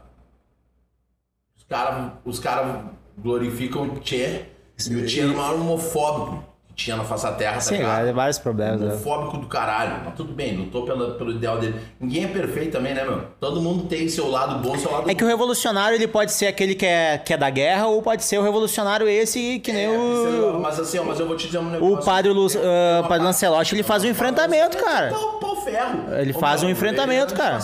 S3: Os caras os cara glorificam o Tchê. E o Tchê o maior homofóbico tinha na face da terra, tá
S2: Sim,
S3: ligado?
S2: vários problemas. né?
S3: Homofóbico do caralho. Mas tudo bem, lutou pela, pelo ideal dele. Ninguém é perfeito também, né, meu? Todo mundo tem seu lado bom, seu lado
S2: É que o revolucionário ele pode ser aquele que é, que é da guerra ou pode ser o revolucionário esse que nem
S3: É,
S2: o.
S3: Mas assim, ó, mas eu vou te dizer um negócio.
S2: O padre, Lu, ah,
S3: Uma
S2: padre
S3: pa-
S2: Lancelotti ele faz um enfrentamento, cara.
S3: Pau ferro.
S2: Ele faz um enfrentamento,
S3: é
S2: cara.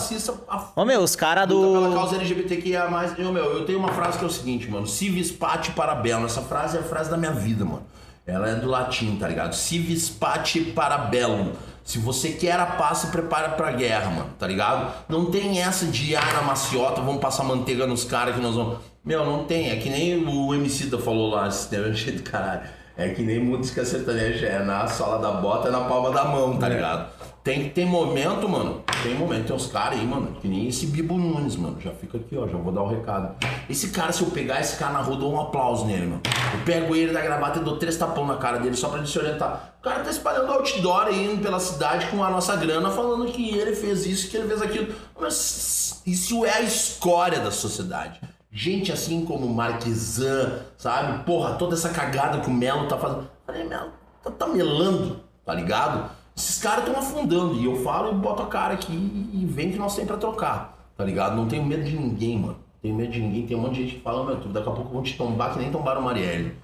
S2: Ô meu, os caras
S3: Luta pela
S2: do.
S3: causa LGBTQIA+. Eu, meu, eu tenho uma frase que é o seguinte, mano. Civis pati parabellum. Essa frase é a frase da minha vida, mano. Ela é do latim, tá ligado? Civis pati parabellum. Se você quer a paz, se prepara pra guerra, mano, tá ligado? Não tem essa de, ah, na maciota, vamos passar manteiga nos caras que nós vamos... Meu, não tem. É que nem o MC da falou lá, esse tema é cheio do caralho. É que nem música sertaneja, é na sola da bota, é na palma da mão, tá ligado? Tem, tem momento, mano. Tem momento, tem uns caras aí, mano. Que nem esse Bibo Nunes, mano. Já fica aqui, ó. Já vou dar o recado. Esse cara, se eu pegar esse cara na rua, dou um aplauso nele, mano. Eu pego ele da gravata e dou três tapão na cara dele só pra ele se orientar. O cara tá espalhando outdoor aí pela cidade com a nossa grana, falando que ele fez isso, que ele fez aquilo. Mas isso é a escória da sociedade. Gente assim como Marquesan, sabe? Porra, toda essa cagada que o Melo tá fazendo. Falei, Melo, tá, tá melando, tá ligado? Esses caras estão afundando. E eu falo e boto a cara aqui e vem que nós temos pra trocar, tá ligado? Não tenho medo de ninguém, mano. Tenho medo de ninguém. Tem um monte de gente que fala, meu, daqui a pouco vão te tombar que nem tombaram o Marielle.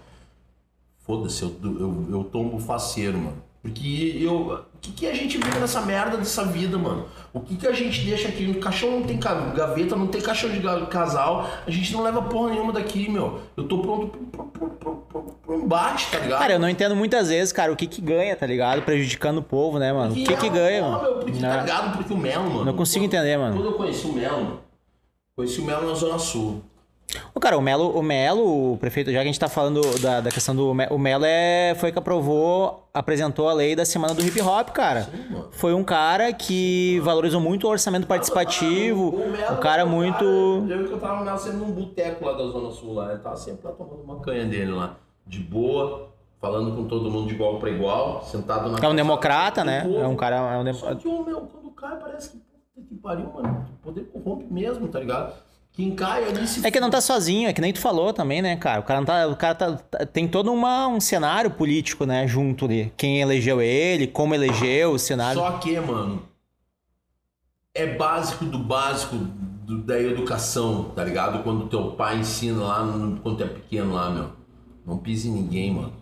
S3: Foda-se, eu, eu, eu tombo faceiro, mano. Porque eu. O que, que a gente vive nessa merda dessa vida, mano? O que, que a gente deixa aqui? O caixão não tem gaveta, não tem caixão de casal. A gente não leva porra nenhuma daqui, meu. Eu tô pronto pro, pro, pro, embate, tá ligado?
S2: Cara, eu não entendo muitas vezes, cara, o que que ganha, tá ligado? Prejudicando o povo, né, mano? O que que ganha, mano?
S3: Meu, porque,
S2: Não.
S3: tá ligado? Porque o Melo, mano.
S2: Não consigo
S3: quando-
S2: entender, mano.
S3: Quando eu conheci o Melo. Conheci o Melo na Zona Sul.
S2: Ô, cara, o Melo, o Melo, o prefeito, já que a gente tá falando da, da questão do. O Melo é, foi que aprovou, apresentou a lei da semana do hip hop, cara.
S3: Sim, mano.
S2: Foi um cara que valorizou muito o orçamento participativo.
S3: O Melo
S2: Um cara
S3: é um
S2: muito.
S3: cara- Eu lembro que eu tava o Melo sempre num boteco lá da Zona Sul lá. Ele tava sempre lá tomando uma canha dele lá. De boa, falando com todo mundo de igual pra igual, sentado na
S2: É um democrata, né?
S3: povo.
S2: É um cara. É um dem-
S3: Só que o meu, quando cai, parece que puta que pariu, mano. O poder corrompe mesmo, tá ligado? Quem cai ali se.
S2: É que não tá sozinho, é que nem tu falou também, né, cara? O cara não tá. O cara tá, tá- tem todo uma, um cenário político, né, junto ali. Quem elegeu ele, como elegeu o cenário.
S3: Só que, mano, é básico do básico do- da educação, tá ligado? Quando teu pai ensina lá, no- quando é pequeno lá, meu. Não pise em ninguém, mano.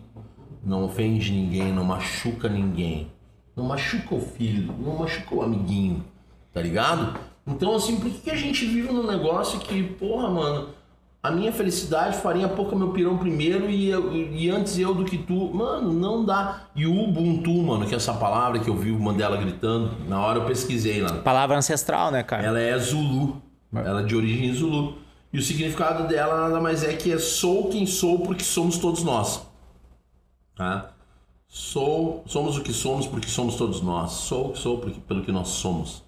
S3: Não ofende ninguém, não machuca ninguém. Não machuca o filho, não machuca o amiguinho, tá ligado? Então, assim, por que, que a gente vive num negócio que, porra, mano, a minha felicidade farinha pouca meu pirão primeiro e, eu- e antes eu do que tu. Mano, não dá. E o Ubuntu, mano, que é essa palavra que eu vi o Mandela gritando, na hora eu pesquisei lá.
S2: Palavra ancestral, né, cara?
S3: Ela é Zulu. Ela é de origem Zulu. E o significado dela nada mais é que é sou quem sou porque somos todos nós. Tá? Sou, somos o que somos porque somos todos nós. Sou o que sou porque, pelo que nós somos.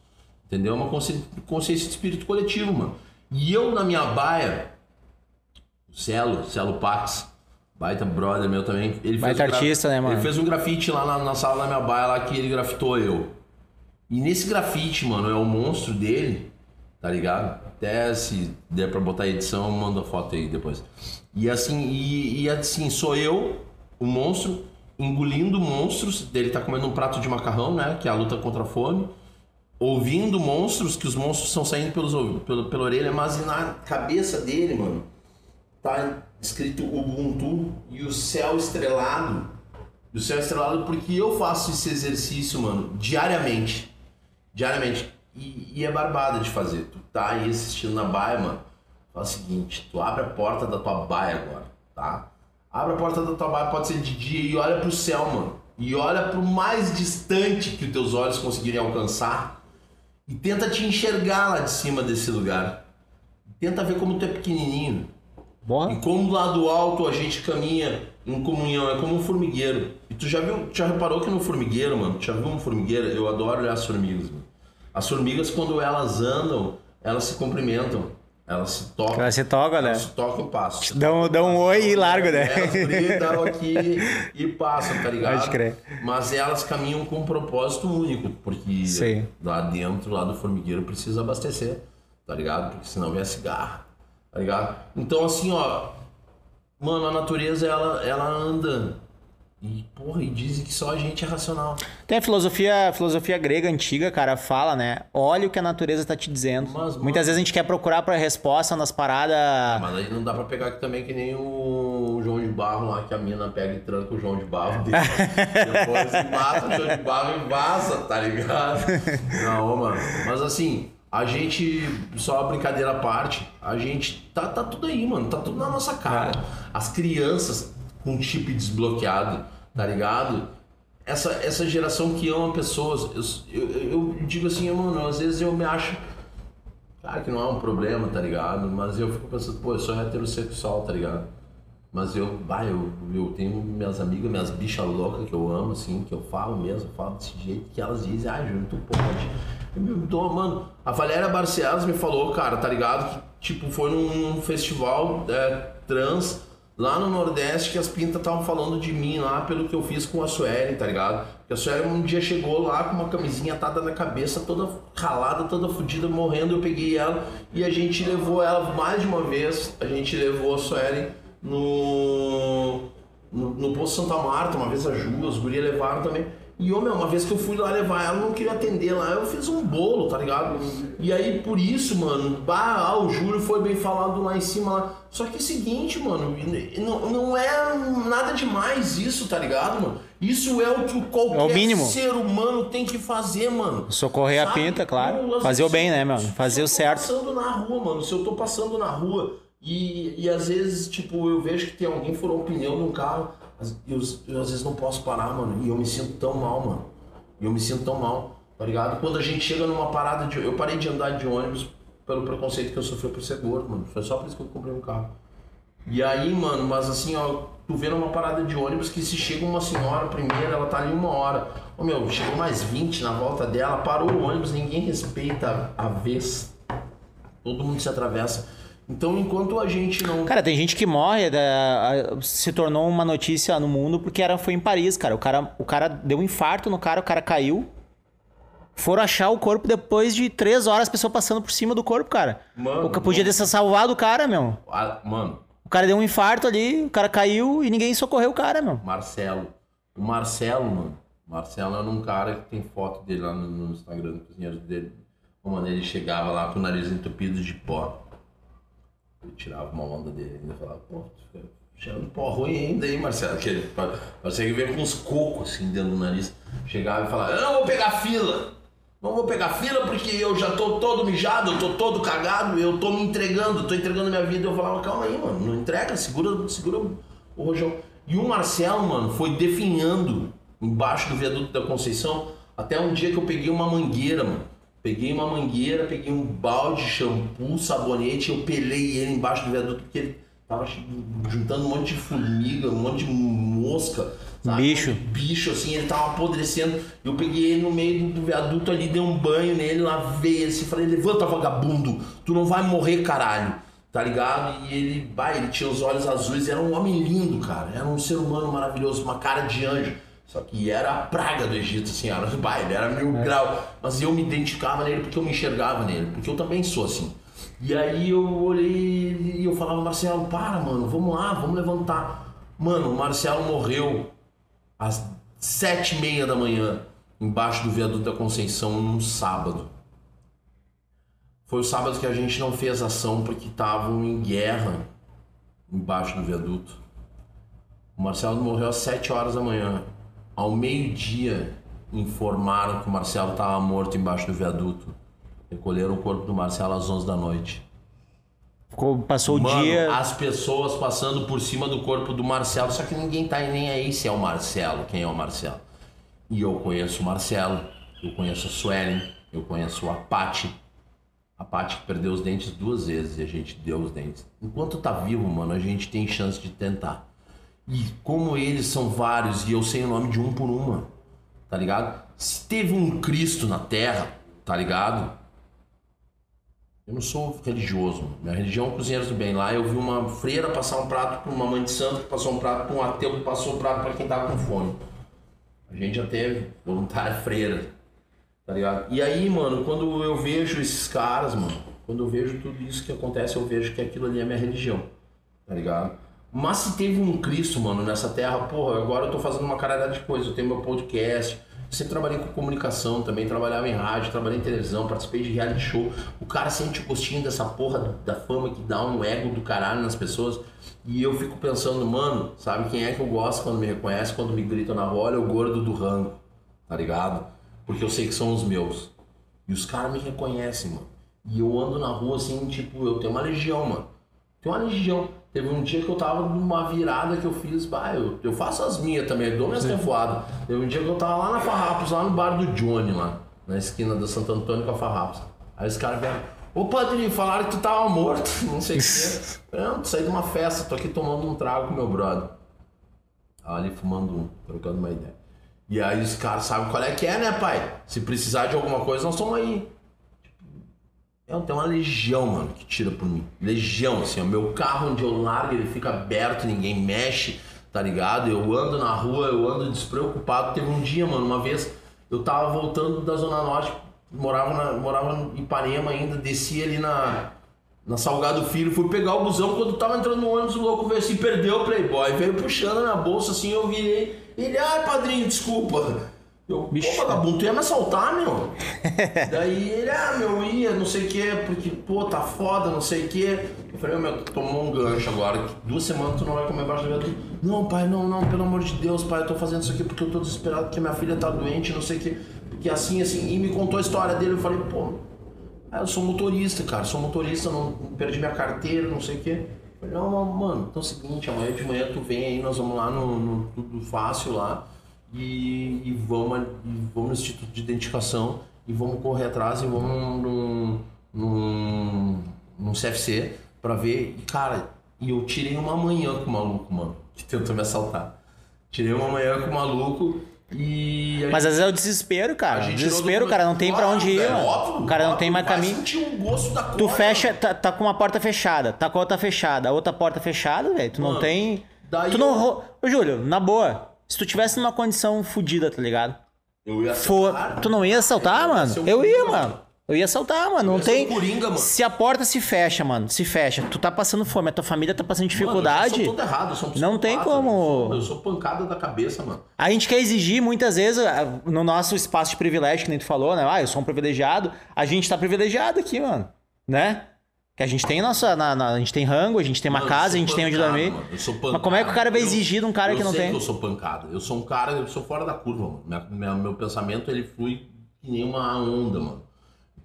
S3: Entendeu? É uma consci- consciência de espírito coletivo, mano. E eu na minha baia, o Celo, Celo Pax, baita brother meu também. Ele fez
S2: Baita
S3: um gra-
S2: artista, né, mano?
S3: Ele fez um grafite lá na, na sala da minha baia lá que ele grafitou eu. E nesse grafite, mano, é o monstro dele, tá ligado? Até se der pra botar edição, eu mando a foto aí depois. E assim, e, e assim, sou eu, o monstro, engolindo monstros. Ele tá comendo um prato de macarrão, né? Que é a luta contra a fome. Ouvindo monstros, que os monstros estão saindo pelos, pelo, pela orelha, mas na cabeça dele, mano, tá escrito Ubuntu e o céu estrelado. E o céu estrelado porque eu faço esse exercício, mano, diariamente. Diariamente. E, e é barbada de fazer. Tu tá aí assistindo na baia, mano. Fala o seguinte, tu abre a porta da tua baia agora, tá? Abre a porta da tua baia, pode ser de dia, e olha pro céu, mano. E olha pro mais distante que os teus olhos conseguirem alcançar. E tenta te enxergar lá de cima desse lugar. Tenta ver como tu é pequenininho.
S2: Boa.
S3: E como lá do alto a gente caminha em comunhão, é como um formigueiro. E tu já viu, tu já reparou que no formigueiro, mano, tu já viu um formigueiro? Eu adoro olhar as formigas, mano. As formigas, quando elas andam, elas se cumprimentam. Elas se tocam.
S2: Ela se toca, né?
S3: Elas se tocam e passam.
S2: Um, dá um oi e larga, né?
S3: Elas gritam aqui e passam, tá ligado?
S2: Pode crer.
S3: Mas elas caminham com um propósito único, porque
S2: Sim.
S3: lá dentro, lá do formigueiro, precisa abastecer, tá ligado? Porque senão vem a cigarra. Tá ligado? Então, assim, ó. Mano, a natureza, ela, ela anda. E, porra, e dizem que só a gente é racional.
S2: Tem a filosofia, a filosofia grega antiga, cara, fala, né? Olha o que a natureza tá te dizendo.
S3: Mas, mano-
S2: Muitas vezes a gente quer procurar pra resposta nas paradas.
S3: Mas aí não dá pra pegar aqui também que nem o João de Barro lá, que a mina pega e tranca o João de Barro. Depois mata o João de Barro e vaza, tá ligado? Não, mano. Mas assim, a gente, só brincadeira à parte, a gente tá, tá tudo aí, mano. Tá tudo na nossa cara. As crianças com chip desbloqueado, tá ligado? Essa, essa geração que ama pessoas, eu, eu, eu digo assim, mano, às vezes eu me acho Claro que não é um problema, tá ligado? Mas eu fico pensando, pô, eu sou heterossexual, tá ligado? Mas eu, bah, eu, eu tenho minhas amigas, minhas bichas loucas que eu amo, assim, que eu falo mesmo, falo desse jeito, que elas dizem, ah, Júlio, tu pode. Eu mano, a Valéria Barcelos me falou, cara, tá ligado? Que, tipo, foi num, num festival é, trans lá no Nordeste que as pintas estavam falando de mim lá pelo que eu fiz com a Suelen, tá ligado? Que a Suelen um dia chegou lá com uma camisinha atada na cabeça, toda ralada, toda fodida, morrendo. Eu peguei ela e a gente levou ela mais de uma vez. A gente levou a Suelen no, no, no Posto Santa Marta, uma vez a Ju, as gurias levaram também. E, ô, meu, uma vez que eu fui lá levar ela, não queria atender lá, eu fiz um bolo, tá ligado? E aí, por isso, mano, bah, ah, o Júlio foi bem falado lá em cima lá. Só que é o seguinte, mano, não, não é nada demais isso, tá ligado, mano? Isso é o que qualquer
S2: É o mínimo.
S3: ser humano tem que fazer, mano.
S2: Socorrer a
S3: Sabe?
S2: pinta, claro.
S3: Não, às
S2: Fazer o bem, né, mano? Fazer o
S3: se eu
S2: certo.
S3: tô passando na rua, mano, se eu tô passando na rua e, e às vezes, tipo, eu vejo que tem alguém furou um pneu num carro, eu, eu às vezes não posso parar, mano, e eu me sinto tão mal, mano. E eu me sinto tão mal, tá ligado? Quando a gente chega numa parada de. Eu parei de andar de ônibus pelo preconceito que eu sofri por ser gordo, mano. Foi só por isso que eu comprei um carro. E aí, mano, mas assim, ó, tu vê numa parada de ônibus que se chega uma senhora primeiro, ela tá ali uma hora. Ô meu, chegou mais 20 na volta dela, parou o ônibus, ninguém respeita a vez. Todo mundo se atravessa. Então, enquanto a gente não.
S2: Cara, tem gente que morre, da- a- se tornou uma notícia no mundo porque era, foi em Paris, cara. O, cara. o cara deu um infarto no cara, o cara caiu. Foram achar o corpo depois de três horas, a pessoa passando por cima do corpo, cara.
S3: Mano,
S2: o, podia ter se salvado o cara, meu.
S3: Ah, mano,
S2: O cara deu um infarto ali, o cara caiu e ninguém socorreu o cara, meu.
S3: Marcelo. O Marcelo, mano. Marcelo era um cara que tem foto dele lá no, no Instagram do cozinheiro dele. Mano, ele chegava lá com o nariz entupido de pó. Tirava uma onda dele ainda falava, pô, tu fica cheirando pó ruim ainda aí, Marcelo. Que ele pa- parecia que veio com uns cocos assim dentro do nariz. Chegava e falava, eu não vou pegar fila. Não vou pegar fila porque eu já tô todo mijado, eu tô todo cagado, eu tô me entregando, tô entregando minha vida. Eu falava, calma aí, mano, não entrega, segura, segura o rojão. E o Marcelo, mano, foi definhando embaixo do viaduto da Conceição até um dia que eu peguei uma mangueira, mano. Peguei uma mangueira, peguei um balde, shampoo, sabonete, eu pelei ele embaixo do viaduto porque ele tava juntando um monte de formiga, um monte de mosca, sabe?
S2: Bicho.
S3: bicho, assim, ele tava apodrecendo. Eu peguei ele no meio do viaduto ali, dei um banho nele, lavei ele assim, falei, levanta vagabundo, tu não vai morrer, caralho. Tá ligado? E ele, bah, ele tinha os olhos azuis, era um homem lindo, cara. Era um ser humano maravilhoso, uma cara de anjo. Só que era a praga do Egito, assim, era, bah, ele era mil grau. Mas eu me identificava nele porque eu me enxergava nele, porque eu também sou assim. E aí eu olhei e eu falava, Marcelo, para, mano, vamos lá, vamos levantar. Mano, o Marcelo morreu às sete e meia da manhã, embaixo do viaduto da Conceição, num sábado. Foi o sábado que a gente não fez ação porque estavam em guerra embaixo do viaduto. O Marcelo morreu às sete horas da manhã. Ao meio-dia, informaram que o Marcelo estava morto embaixo do viaduto. Recolheram o corpo do Marcelo às 11 da noite.
S2: Ficou, passou
S3: Mano,
S2: o dia.
S3: as pessoas passando por cima do corpo do Marcelo, só que ninguém tá nem aí se é o Marcelo, quem é o Marcelo. E eu conheço o Marcelo, eu conheço a Suelen, eu conheço a Paty. A Paty que perdeu os dentes duas vezes e a gente deu os dentes. Enquanto tá vivo, mano, a gente tem chance de tentar. E como eles são vários e eu sei o nome de um por uma, tá ligado? Se teve um Cristo na Terra, tá ligado? Eu não sou religioso. Minha religião é Cozinheiros do Bem. Lá eu vi uma freira passar um prato para uma mãe de santo, que passou um prato para um ateu, que passou um prato para quem tava com fome. A gente já teve voluntária freira. Tá ligado? E aí, mano, quando eu vejo esses caras, mano, Quando eu vejo tudo isso que acontece, eu vejo que aquilo ali é minha religião, tá ligado? Mas se teve um Cristo, mano, nessa terra, porra, agora eu tô fazendo uma caralhada de coisa. Eu tenho meu podcast, sempre trabalhei com comunicação também, trabalhava em rádio, trabalhei em televisão, participei de reality show. O cara sente o gostinho dessa porra da fama que dá um ego do caralho nas pessoas. E eu fico pensando, mano, sabe quem é que eu gosto quando me reconhece, quando me gritam na rua? Olha o gordo do rango, tá ligado? Porque eu sei que são os meus. E os caras me reconhecem, mano. E eu ando na rua assim, tipo, eu tenho uma legião, mano. Tenho uma legião. Teve um dia que eu tava numa virada que eu fiz, bah, eu, eu faço as minhas também, eu dou minhas revoadas. Teve um dia que eu tava lá na Farrapos, lá no bar do Johnny, lá, na esquina da Santo Antônio com a Farrapos. Aí os caras vieram, ô padrinho, falaram que tu tava morto, não sei o que. Não, saí de uma festa, tô aqui tomando um trago com meu brother. Ali fumando um, trocando uma ideia. E aí os caras sabem qual é que é, né, pai? Se precisar de alguma coisa, nós estamos aí. Eu tenho uma legião, mano, que tira por mim. Legião, assim, o meu carro onde eu largo, ele fica aberto, ninguém mexe, tá ligado? Eu ando na rua, eu ando despreocupado. Teve um dia, mano, uma vez eu tava voltando da Zona Norte, morava, na, morava em Ipanema ainda, desci ali na, na Salgado Filho, fui pegar o busão, quando tava entrando no ônibus, o louco veio assim, perdeu o Playboy, veio puxando a minha bolsa assim, eu virei, ele, ai padrinho, desculpa. Eu,
S2: Bicho.
S3: pô, vagabundo, tu ia me assaltar, meu? Daí ele, ah, meu, ia, não sei o que, porque, pô, tá foda, não sei o que. Eu falei, ô, meu, tu tomou um gancho agora, duas semanas tu não vai comer baixo da Não, pai, não, não, pelo amor de Deus, pai, eu tô fazendo isso aqui porque eu tô desesperado, porque minha filha tá doente, não sei o que. Porque assim, assim, e me contou a história dele, eu falei, pô, ah, eu sou motorista, cara, sou motorista, não perdi minha carteira, não sei o que. Falei, não, não, mano, então é o seguinte, amanhã de manhã tu vem aí, nós vamos lá no, no Tudo Fácil lá e, e, vamos, e vamos no Instituto de Identificação e vamos correr atrás e vamos num, num, num CFC pra ver. E cara, e eu tirei uma manhã com o maluco, mano, que tentou me assaltar. Tirei uma manhã com o maluco e.
S2: Mas às vezes é o desespero, cara.
S3: gente
S2: Desespero,
S3: tirou
S2: cara,
S3: do-
S2: não tem pra
S3: Claro,
S2: onde ir, mano.
S3: óbvio,
S2: o cara não tem mais caminho.
S3: o gosto da
S2: Tu
S3: coisa.
S2: fecha, tá, tá com uma porta fechada, tá com a outra fechada, a outra porta fechada, velho. Tu não
S3: Mano,
S2: tem.
S3: daí
S2: Tu não.
S3: eu-
S2: Ô, Júlio, na boa, se tu tivesse numa condição fodida, tá ligado?
S3: Eu ia
S2: For... Tu não ia assaltar,
S3: Eu ia
S2: mano?
S3: um
S2: Eu ia, mano. Eu ia assaltar, mano. Não
S3: ia
S2: tem.
S3: coringa, mano.
S2: Se a porta se fecha, mano, se fecha, tu tá passando fome, a tua família tá passando dificuldade.
S3: Mano, eu sou todo errado, eu sou um
S2: Não tem como-
S3: Eu sou, eu sou pancada da cabeça, mano.
S2: A gente quer exigir muitas vezes ah, no nosso espaço de privilégio, que nem tu falou, né? Ah, eu sou um privilegiado. A gente tá privilegiado aqui, mano. Né? Que a gente tem nossa. na- na- a gente tem rango, a gente tem uma
S3: Mano,
S2: casa, a gente tem onde dormir.
S3: mano, eu sou
S2: Mas como é que o cara vai exigir de um cara
S3: eu
S2: que não
S3: sei
S2: tem?
S3: que eu sou pancada. Eu sou um cara, eu sou fora da curva, mano. Minha- minha- meu pensamento ele flui que nem uma onda, mano.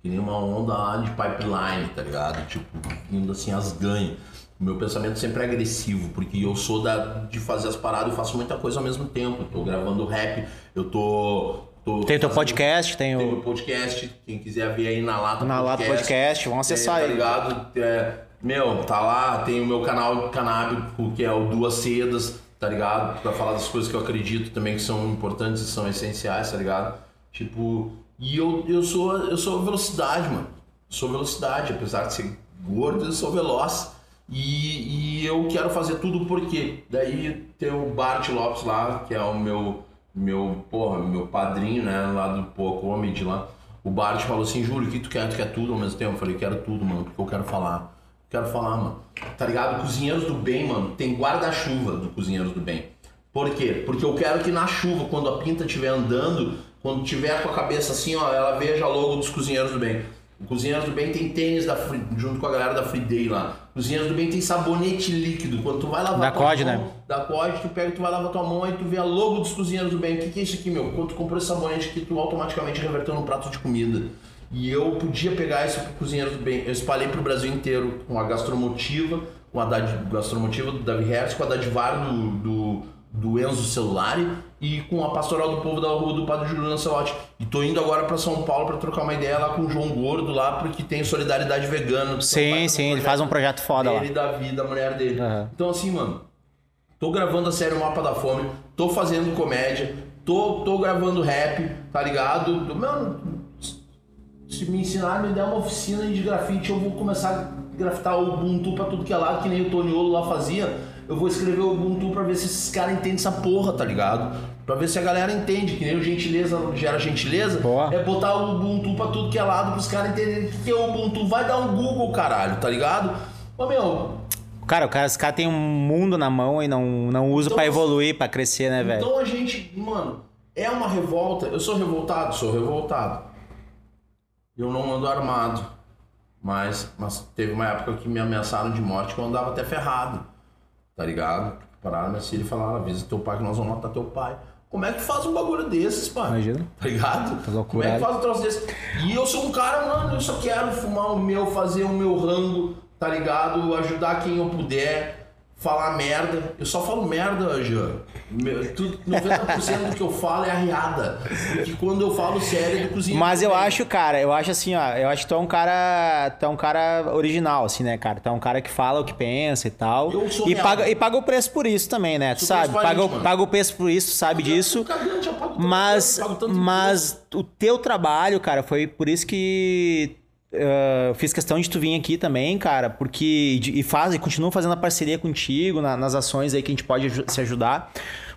S3: Que nem uma onda lá de pipeline, tá ligado? Tipo, indo assim as ganhas. Meu pensamento sempre é agressivo, porque eu sou da, de fazer as paradas, eu faço muita coisa ao mesmo tempo. Eu tô gravando rap, eu tô. Tô
S2: Tem o teu podcast, tem
S3: Tem
S2: o.
S3: podcast, quem quiser ver aí na Lata
S2: Na Lata Podcast, vão acessar
S3: tá
S2: aí.
S3: ligado? É, meu, tá lá, tem o meu canal canábico, que é o Duas Sedas, tá ligado? Pra falar das coisas que eu acredito também que são importantes e são essenciais, tá ligado? Tipo, e eu, eu sou eu sou velocidade, mano. Eu sou velocidade, apesar de ser gordo, eu sou veloz. E, e eu quero fazer tudo porque daí tem o Bart Lopes lá, que é o meu meu, porra, meu padrinho, né, lá do Pô Comedy lá. O Bart falou assim, Júlio, o que tu quer? Tu quer tudo ao mesmo tempo? Eu falei, quero tudo, mano, porque eu quero falar. Quero falar, mano. Tá ligado? Cozinheiros do Bem, mano, tem guarda-chuva do Cozinheiros do Bem. Por quê? Porque eu quero que na chuva, quando a pinta estiver andando, quando tiver com a cabeça assim, ó, ela veja logo dos Cozinheiros do Bem. O Cozinheiros do Bem tem tênis da Free- junto com a galera da Free Day lá. Cozinheiros do Bem tem sabonete líquido. Quando tu vai lavar
S2: Da
S3: tua
S2: COD,
S3: mão,
S2: né?
S3: da COD, tu pega, tu vai lavar tua mão, aí tu vê a logo dos Cozinheiros do Bem. O que, que é isso aqui, meu? Quando tu comprou esse sabonete aqui, tu automaticamente reverteu no prato de comida. E eu podia pegar isso pro Cozinheiros do Bem. Eu espalhei pro Brasil inteiro com a Gastromotiva, com a Gastromotiva do Davi Hertz, com a Dadivar do, do, do Enzo Celulari e com a Pastoral do Povo da Rua do Padre Júlio Lancelotti. E tô indo agora pra São Paulo pra trocar uma ideia lá com o João Gordo lá, porque tem solidariedade vegana.
S2: Sim, sim, ele faz um projeto foda lá.
S3: Ele da vida, a mulher dele.
S2: Aham.
S3: Então assim, mano, tô gravando a série Mapa da Fome, tô fazendo comédia, tô, tô gravando rap, tá ligado? Mano, se me ensinar, me der uma oficina de grafite, eu vou começar a grafitar o Ubuntu pra tudo que é lado, que nem o Toniolo lá fazia. Eu vou escrever o Ubuntu pra ver se esses caras entendem essa porra, tá ligado? Pra ver se a galera entende, que nem o gentileza gera gentileza.
S2: Boa.
S3: É botar o Ubuntu pra tudo que é lado pros caras entenderem o que é o Ubuntu. Vai dar um Google, caralho, tá ligado? Ô meu,
S2: Cara, o cara, os caras têm um mundo na mão e não, não usam
S3: Então,
S2: pra evoluir, pra crescer, né, velho?
S3: Então a gente, mano, é uma revolta. Eu sou revoltado? Sou revoltado. Eu não ando armado. Mas, mas teve uma época que me ameaçaram de morte que eu andava até ferrado. Tá ligado? Pararam minha filha e falaram: avisa teu pai que nós vamos matar teu pai. Como é que faz um bagulho desses, pai?
S2: Imagina.
S3: Tá ligado?
S2: Tá.
S3: Como é que faz um troço desse? E eu sou um cara, mano, eu só quero fumar o meu, fazer o meu rango, tá ligado? Ajudar quem eu puder, falar merda. Eu só falo merda, Jean. Meu, tudo- 90% do que eu falo é arriada. Porque quando eu falo sério, eu cozinho.
S2: Mas eu
S3: também.
S2: acho, cara, eu acho assim, ó, eu acho que tu é um cara, tu é um cara original, assim, né, cara? Tu é um cara que fala o que pensa e tal.
S3: Eu sou
S2: e
S3: real.
S2: paga, e paga o preço por isso também, né? Tu
S3: Sou
S2: sabe? Paga,
S3: mano.
S2: paga o preço por isso, tu sabe disso.
S3: Eu já pago
S2: Mas,
S3: pago
S2: mas o teu trabalho, cara, foi por isso que eu fiz questão de tu vir aqui também, cara, porque e faz e continua fazendo a parceria contigo na- nas ações aí que a gente pode se ajudar.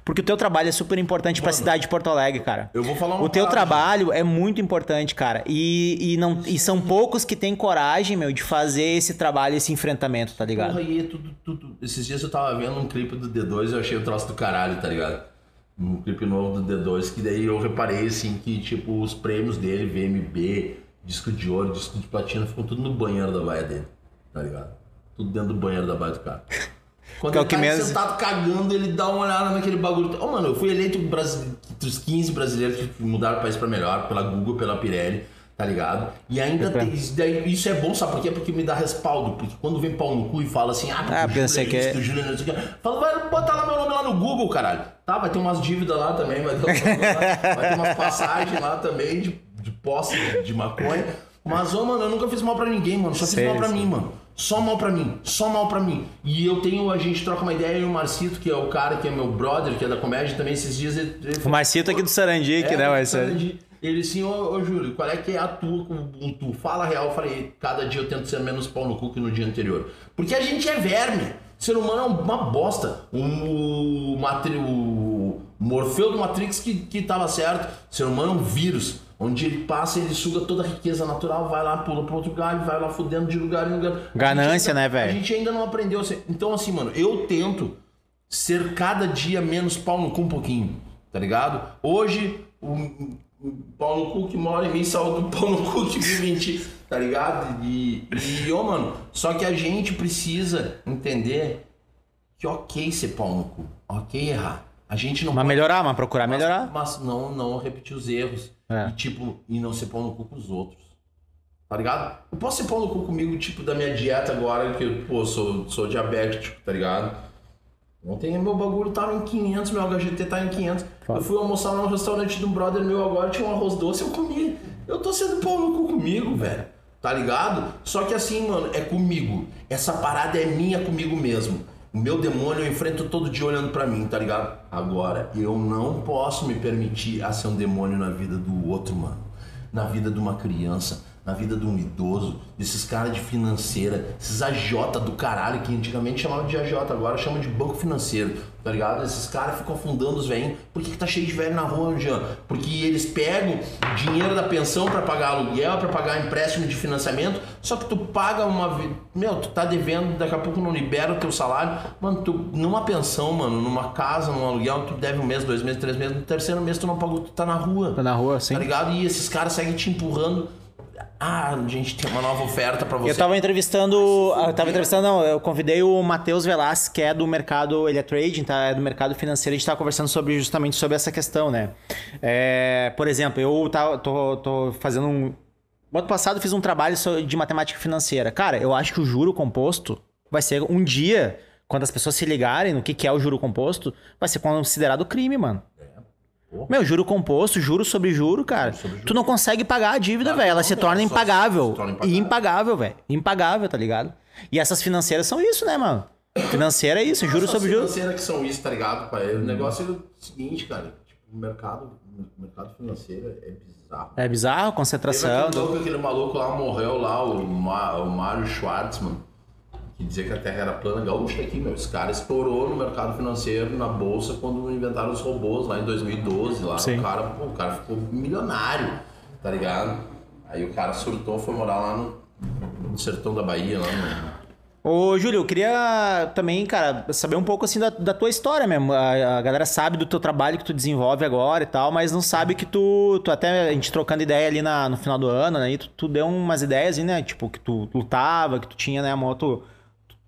S2: Porque o teu trabalho é super importante pra cidade de Porto Alegre, cara.
S3: Eu vou falar uma
S2: O teu
S3: parada,
S2: trabalho é muito importante, cara. E, e, não, e são poucos que têm coragem, meu, de fazer esse trabalho, esse enfrentamento, tá ligado?
S3: Porra, e tudo, tudo. Esses dias eu tava vendo um clipe do D2 e eu achei o troço do caralho, tá ligado? Um clipe novo do D2, que daí eu reparei assim que, tipo, os prêmios dele, VMB, disco de ouro, disco de platina, ficam tudo no banheiro da baia dele, tá ligado? Tudo dentro do banheiro da baia do cara. Quando
S2: Que é
S3: ele
S2: que
S3: tá
S2: menos-
S3: sentado cagando, ele dá uma olhada naquele bagulho. Ô, mano, eu fui eleito brasi- entre os 15 brasileiros que mudaram o país pra melhor, pela Google, pela Pirelli, tá ligado? E ainda tem, isso, é bom, sabe por quê? Porque me dá respaldo. Porque quando vem pau no cu e fala assim, ah,
S2: Ah, pensei
S3: é
S2: que é-
S3: Júlio é não sei o quê. Fala, vai botar lá meu nome lá no Google, caralho. Tá, vai ter umas dívidas lá também, vai ter, vai ter umas passagens lá também de, de posse de, maconha. Mas, ô, mano, eu nunca fiz mal pra ninguém, mano. Só fiz
S2: Sei,
S3: mal pra mim, mano. Só mal pra mim, só mal pra mim. E eu tenho, a gente troca uma ideia, e o Marcito, que é o cara que é meu brother, que é da comédia também, esses dias ele. ele
S2: O Marcito aqui do Sarandi, que
S3: é,
S2: né, ser.
S3: Sarandi. Ele assim, ô, ô Júlio, qual é que é a tua com o Ubuntu? Fala a real, eu falei, cada dia eu tento ser menos pau no cu que no dia anterior. Porque a gente é verme. Ser humano é uma bosta. O, Matri, o Morfeu do Matrix que, que tava certo. Ser humano é um vírus. Onde ele passa, ele suga toda a riqueza natural, vai lá, pula pro outro galho, vai lá fudendo de lugar em lugar.
S2: Ganância,
S3: ainda-
S2: né, velho?
S3: A gente ainda não aprendeu. a ser- Então, assim, mano, eu tento ser cada dia menos pau no cu um pouquinho, tá ligado? Hoje, o, o pau no cu que mora em mim saiu do pau no cu que vive em ti, tá ligado? E, e ô, mano, só que a gente precisa entender que ok ser pau no cu, ok errar. A gente não
S2: Mas
S3: pode-
S2: melhorar, mas procurar
S3: mas-
S2: melhorar.
S3: Mas, não, não repetir os erros.
S2: É.
S3: E tipo, e não ser pau no cu com os outros. Tá ligado? Eu posso ser pau no cu comigo, tipo, da minha dieta agora, que eu, pô, sou, sou diabético, tá ligado? Ontem meu bagulho tava em 500, meu HGT tá em 500.
S2: Foda.
S3: Eu fui almoçar num restaurante de um brother meu agora, tinha um arroz doce, eu comi. Eu tô sendo pau no cu comigo, velho. Tá ligado? Só que assim, mano, é comigo. Essa parada é minha comigo mesmo. O meu demônio eu enfrento todo dia olhando pra mim, tá ligado? Agora, eu não posso me permitir a ser um demônio na vida do outro, mano. Na vida de uma criança, na vida de um idoso, desses caras de financeira, esses AJ do caralho, que antigamente chamavam de AJ, agora chamam de banco financeiro, tá ligado? Esses caras ficam afundando os velhinhos. Por que, que tá cheio de velho na rua, Jean? Porque eles pegam dinheiro da pensão pra pagar aluguel, pra pagar empréstimo de financiamento, só que tu paga uma. Meu, tu tá devendo, daqui a pouco não libera o teu salário. Mano, tu, numa pensão, mano, numa casa, num aluguel, tu deve um mês, dois meses, três meses, no terceiro mês tu não pagou, tu tá na rua.
S2: Tá na rua, sim.
S3: Tá ligado? E esses caras seguem te empurrando. Ah, a gente tem uma nova oferta pra você.
S2: Eu tava entrevistando. Eu tava entrevistando, não, eu convidei o Matheus Velasquez, que é do mercado, ele é trading, tá? É do mercado financeiro, a gente tava conversando sobre justamente sobre essa questão, né? É, por exemplo, eu tava, tô, tô fazendo um. No ano passado fiz um trabalho de matemática financeira. Cara, eu acho que o juro composto vai ser um dia, quando as pessoas se ligarem no que é o juro composto, vai ser considerado crime, mano.
S3: Porra.
S2: Meu, juro composto, juro sobre juro, cara.
S3: sobre juro.
S2: Tu não consegue pagar a dívida, velho. Ela
S3: não,
S2: se torna impagável.
S3: se torna impagável.
S2: E impagável, velho. Impagável, tá ligado? E essas financeiras são isso, né, mano? Financeira é isso, juro
S3: Essas
S2: sobre juro.
S3: financeiras que são isso, tá ligado, pai? O negócio é o seguinte, cara. Tipo, o mercado, o mercado financeiro é bizarro.
S2: É bizarro,
S3: Teve
S2: concentração.
S3: aquele, louco, aquele maluco lá morreu lá, o, Ma, o Mário Schwartzman, que dizia que a Terra era plana, gaúcho aqui, meu. Esse cara estourou no mercado financeiro, na bolsa, quando inventaram os robôs lá em 2012. Lá,
S2: Sim.
S3: o cara, pô, o cara ficou milionário, tá ligado? Aí o cara surtou, foi morar lá no, no sertão da Bahia, lá no,
S2: Ô, Júlio, eu queria também, cara, saber um pouco assim da, da tua história mesmo. A, a galera sabe do teu trabalho que tu desenvolve agora e tal, mas não sabe que tu, tu até a gente trocando ideia ali na, no final do ano, né? E tu, tu deu umas ideias, assim, né? Tipo, que tu lutava, que tu tinha, né, uma outra,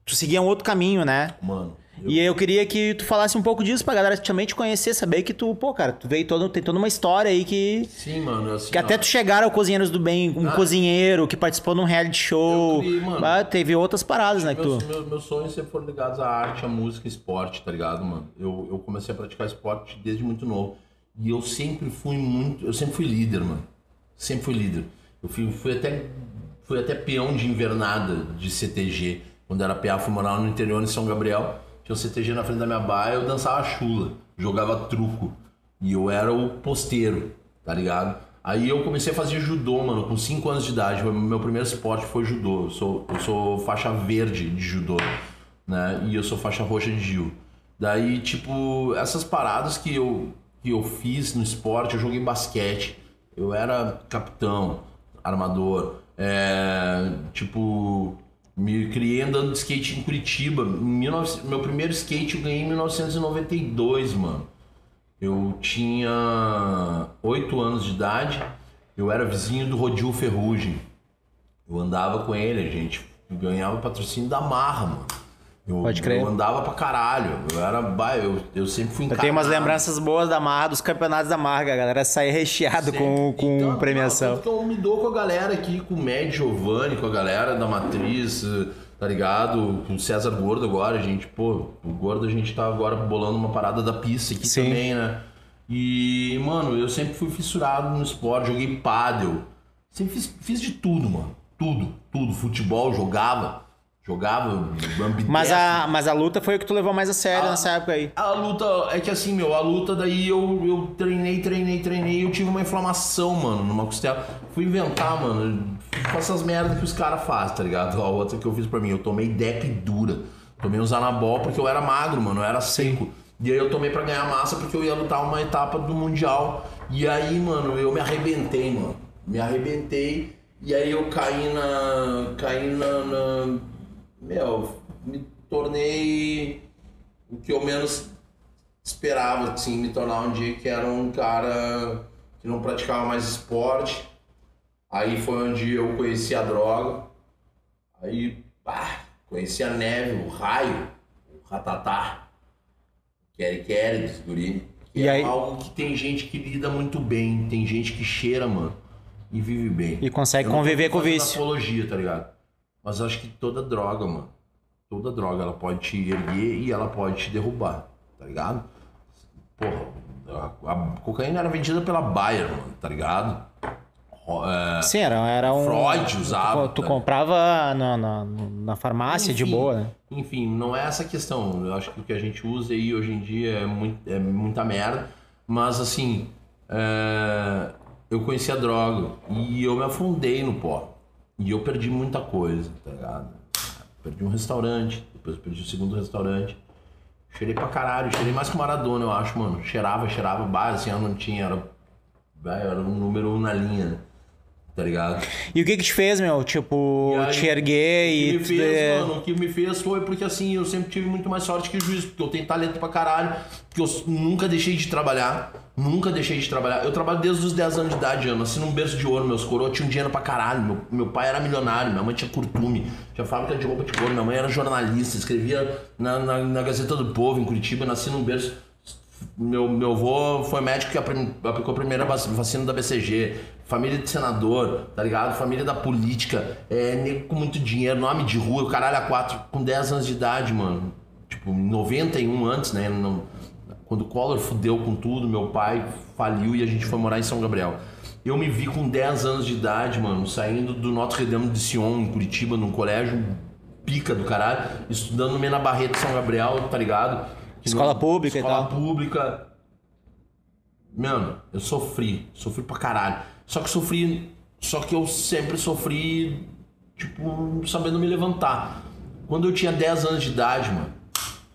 S2: tu seguia um outro caminho, né?
S3: Mano, eu,
S2: E eu queria que tu falasse um pouco disso pra galera também te conhecer, saber que tu, pô, cara, tu veio todo, tem toda uma história aí que.
S3: sim, mano, assim,
S2: Que até
S3: ó,
S2: tu chegar ao Cozinheiros do Bem, um
S3: Ah.
S2: cozinheiro que participou de um reality show.
S3: Eu criei, mano.
S2: Ah, teve outras paradas, né? Que
S3: meus,
S2: tu...
S3: meus, meus sonhos sempre foram ligados à arte, à música, esporte, tá ligado, mano? Eu, eu comecei a praticar esporte desde muito novo. E eu sempre fui muito. Eu sempre fui líder, mano. Sempre fui líder. Eu fui, fui até. Fui até peão de invernada de CTG. Quando era PA, morar no interior em São Gabriel. Tinha um CTG na frente da minha baia, eu dançava chula, jogava truco. E eu era o posteiro, tá ligado? Aí eu comecei a fazer judô, mano, com 5 anos de idade. Meu primeiro esporte foi judô. Eu sou, eu sou faixa verde de judô, né? E eu sou faixa roxa de Gil. Daí, tipo, essas paradas que eu, que eu fiz no esporte, eu joguei basquete. Eu era capitão, armador. É, tipo, me criei andando de skate em Curitiba. Em 19 meu primeiro skate eu ganhei em 1992, mano. Eu tinha 8 anos de idade. Eu era vizinho do Rodil Ferrugem. Eu andava com ele, a gente ganhava patrocínio da Marra, mano. Eu,
S2: Pode crer.
S3: Eu andava pra caralho. Eu era. Eu, eu sempre fui
S2: Eu tenho umas lembranças boas da Marra, dos campeonatos da Marra, que a galera saía recheado com, com
S3: Então,
S2: premiação.
S3: que eu me dou com a galera aqui, com o Med Giovanni, com a galera da Matriz, tá ligado? Com o César Gordo agora, a gente, pô, o Gordo a gente tá agora bolando uma parada da pista aqui
S2: Sim.
S3: também, né? E, mano, eu sempre fui fissurado no esporte, joguei pádel. Sempre fiz, fiz de tudo, mano. Tudo, tudo. Futebol, jogava. Jogava, ambidestro.
S2: Mas a, mas a luta foi o que tu levou mais a sério
S3: Ah.
S2: nessa época aí.
S3: A luta, é que assim, meu, a luta daí eu, eu treinei, treinei, treinei, eu tive uma inflamação, mano, numa costela. Fui inventar, mano, faço essas merdas que os caras fazem, tá ligado? A outra que eu fiz pra mim, eu tomei deck dura. Tomei uns anabol porque eu era magro, mano, eu era seco. E aí eu tomei pra ganhar massa porque eu ia lutar uma etapa do Mundial. E aí, mano, eu me arrebentei, mano. Me arrebentei. E aí eu caí na. caí na. na- meu, me tornei o que eu menos esperava, assim, me tornar um dia que era um cara que não praticava mais esporte. Aí foi onde eu conheci a droga. Aí, pá, conheci a neve, o raio, o ratatá, quere quere dos guri. Que
S2: E
S3: é
S2: aí-
S3: algo que tem gente que lida muito bem, tem gente que cheira, mano, e vive bem.
S2: E consegue
S3: Eu
S2: conviver com o vício.
S3: apologia, tá ligado? Mas eu acho que toda droga, mano, toda droga, ela pode te erguer e ela pode te derrubar, tá ligado? Porra, a, a cocaína era vendida pela Bayer, mano, tá ligado? É,
S2: Sim, era, era um.
S3: Freud usava,
S2: Tu, tu
S3: tá?
S2: comprava na, na, na farmácia de
S3: Enfim,
S2: boa, né?
S3: Enfim, não é essa a questão. Eu acho que o que a gente usa aí hoje em dia é, muito, é muita merda. Mas assim, é, eu conheci a droga e eu me afundei no pó. E eu perdi muita coisa, tá ligado? Perdi um restaurante, depois perdi o segundo restaurante. Cheirei pra caralho, cheirei mais que o Maradona, eu acho, mano. Cheirava, cheirava, base, assim, eu não tinha, era, era um número um na linha, tá ligado?
S2: E o que que te fez, meu? Tipo,
S3: aí,
S2: te erguer
S3: O
S2: e.
S3: que me fez, mano, o que me fez foi porque assim, eu sempre tive muito mais sorte que o juiz, porque eu tenho talento pra caralho, porque eu nunca deixei de trabalhar, nunca deixei de trabalhar. Eu trabalho desde os 10 anos de idade, eu nasci num berço de ouro, meus coroas tinham dinheiro pra caralho, meu, meu pai era milionário, minha mãe tinha curtume, tinha fábrica de roupa de couro, minha mãe era jornalista, escrevia na, na, na Gazeta do Povo, em Curitiba, nasci num berço meu, meu avô foi médico que aplicou a primeira vac- vacina da BCG. Família de senador, tá ligado? Família da política. É, nego com muito dinheiro, nome de rua, caralho a quatro, com 10 anos de idade, mano. Tipo, em 91 antes, né? Não- quando o Collor fudeu com tudo, meu pai faliu e a gente foi morar em São Gabriel. Eu me vi com 10 anos de idade, mano, saindo do Notre Dame de Sion, em Curitiba, num colégio pica do caralho, estudando no Mena Barreto São Gabriel, tá ligado?
S2: Escola pública e
S3: escola
S2: tal.
S3: pública. Mano, eu sofri, sofri pra caralho. Só que sofri, só que eu sempre sofri, tipo, sabendo me levantar. Quando eu tinha 10 anos de idade, mano,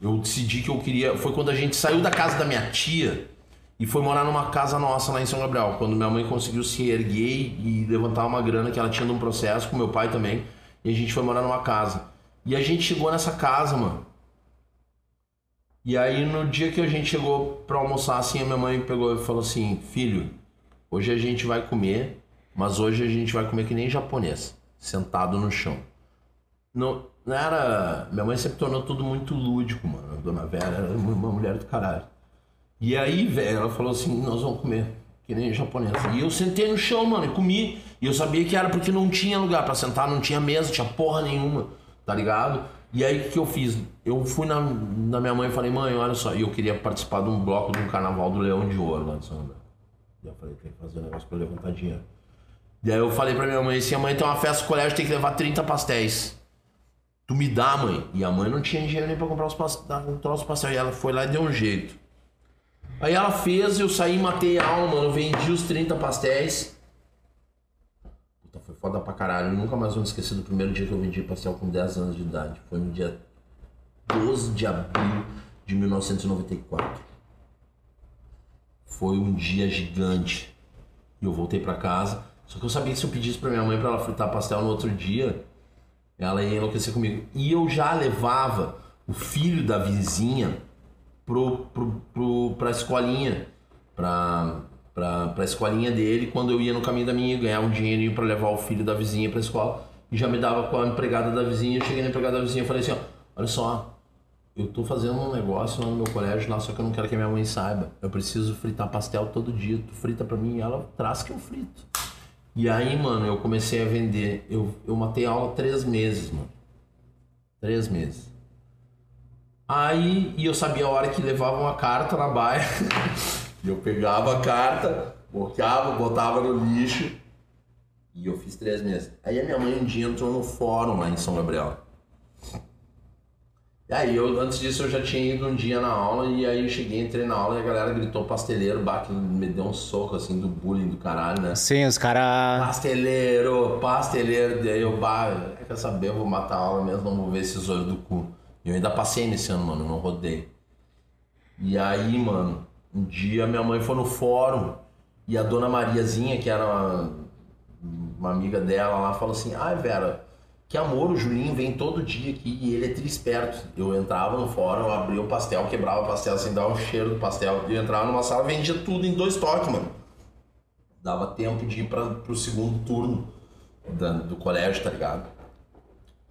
S3: eu decidi que eu queria. Foi quando a gente saiu da casa da minha tia e foi morar numa casa nossa lá em São Gabriel. Quando minha mãe conseguiu se erguer e levantar uma grana que ela tinha num processo, com meu pai também. E a gente foi morar numa casa. E a gente chegou nessa casa, mano. E aí no dia que a gente chegou pra almoçar, assim, a minha mãe pegou e falou assim, filho, hoje a gente vai comer, mas hoje a gente vai comer que nem japonês, sentado no chão. Não, não era. Minha mãe sempre tornou tudo muito lúdico, mano. A dona Vera era uma mulher do caralho. E aí, velho, ela falou assim: nós vamos comer, que nem japonês. E eu sentei no chão, mano, e comi. E eu sabia que era porque não tinha lugar para sentar, não tinha mesa, tinha porra nenhuma, tá ligado? E aí o que eu fiz? Eu fui na, na minha mãe e falei, mãe, olha só, e eu queria participar de um bloco de um carnaval do Leão de Ouro lá de São Paulo. E eu falei, tem que fazer um negócio pra eu levantar dinheiro. E aí eu falei pra minha mãe assim, mãe tem uma festa no colégio, tem que levar 30 pastéis. Tu me dá, mãe? E a mãe não tinha dinheiro nem pra comprar os pastéis, um troço pastéis. E ela foi lá e deu um jeito. Aí ela fez, eu saí, matei a alma, mano, vendi os 30 pastéis. Foi foda pra caralho. Eu nunca mais vou me esquecer do primeiro dia que eu vendi pastel com 10 anos de idade. Foi no dia 12 de abril de 1994. Foi um dia gigante. E eu voltei pra casa. Só que eu sabia que se eu pedisse pra minha mãe pra ela fritar pastel no outro dia, ela ia enlouquecer comigo. E eu já levava o filho da vizinha pro, pro, pro, pra escolinha. Pra, pra, pra escolinha dele quando eu ia no caminho da minha ganhar um dinheirinho para levar o filho da vizinha pra escola. E já me dava com a empregada da vizinha. Eu cheguei na empregada da vizinha e falei assim: ó, olha só, eu tô fazendo um negócio lá no meu colégio lá, só que eu não quero que a minha mãe saiba. Eu preciso fritar pastel todo dia. Tu frita pra mim e ela traz que eu frito. E aí, mano, eu comecei a vender. Eu, eu matei aula três meses, mano. Três meses. Aí, e eu sabia a hora que levava uma carta na baia. e eu pegava a carta, bloqueava, botava no lixo. E eu fiz três meses. Aí a minha mãe um dia entrou no fórum lá em São Gabriel. E aí, eu, antes disso, eu já tinha ido um dia na aula. E aí eu cheguei, entrei na aula e a galera gritou pasteleiro. Bah, que me deu um soco assim do bullying do caralho, né?
S2: Sim, os caras.
S3: Pasteleiro, pasteleiro. Daí eu, bah, quer saber? Eu vou matar a aula mesmo, não vou ver esses olhos do cu. E eu ainda passei nesse ano, mano, não rodei. E aí, mano, um dia minha mãe foi no fórum e a dona Mariazinha, que era uma, uma amiga dela lá, falou assim: Ai, Vera, que amor, o Julinho vem todo dia aqui e ele é trisperto. Eu entrava no fórum, abria o pastel, quebrava o pastel assim, dava um cheiro do pastel. Eu entrava numa sala, vendia tudo em dois toques, mano. Dava tempo de ir pra, pro segundo turno do colégio, tá ligado?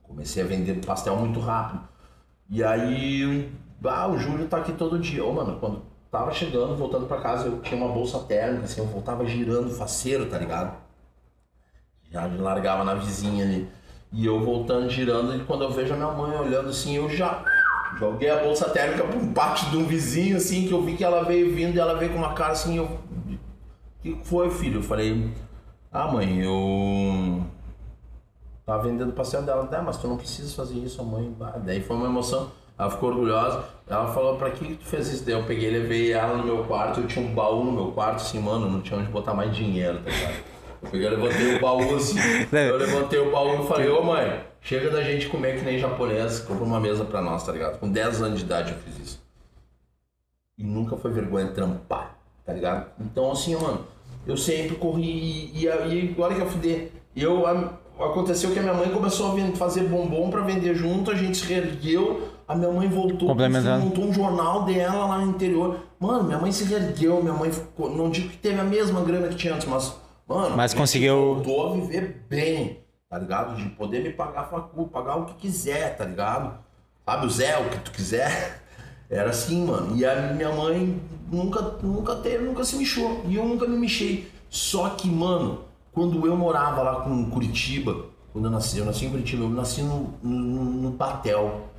S3: Comecei a vender pastel muito rápido. E aí, ah, o Júlio tá aqui todo dia. Ô, mano, quando tava chegando, voltando pra casa, eu tinha uma bolsa térmica, assim, eu voltava girando faceiro, tá ligado? Já largava na vizinha ali. E eu voltando, girando, e quando eu vejo a minha mãe olhando assim, eu já joguei a bolsa térmica um pátio de um vizinho, assim, que eu vi que ela veio vindo e ela veio com uma cara assim, eu. O que foi, filho? Eu falei, ah, mãe, eu Tava vendendo o pastel dela, ah, mas tu não precisa fazer isso, a mãe. Daí foi uma emoção. Ela ficou orgulhosa. Ela falou, pra que tu fez isso? Daí eu peguei levei ela no meu quarto. Eu tinha um baú no meu quarto, assim, mano, não tinha onde botar mais dinheiro, tá ligado? Eu peguei, levantei o baú assim. eu levantei o baú e falei, ô mãe, chega da gente comer que nem japonês, compra uma mesa pra nós, tá ligado? Com 10 anos de idade eu fiz isso. E nunca foi vergonha trampar, tá ligado? Então assim, mano, eu sempre corri e, e, agora que eu fuder, eu aconteceu que a minha mãe começou a fazer bombom para vender junto, a gente se reergueu, a minha mãe voltou, montou um jornal dela lá no interior. Mano, minha mãe se reergueu, minha mãe ficou, não digo que teve a mesma grana que tinha antes, mas, mano,
S2: mas conseguiu
S3: voltou a viver bem, tá ligado? De poder me pagar facu, pagar o que quiser, tá ligado? Sabe, o Zé, o que tu quiser. Era assim, mano. E a minha mãe nunca, nunca teve, nunca se mexeu. E eu nunca me mexei. Só que, mano, quando eu morava lá com Curitiba, quando eu nasci, eu nasci em Curitiba, eu nasci no, no, no Patel.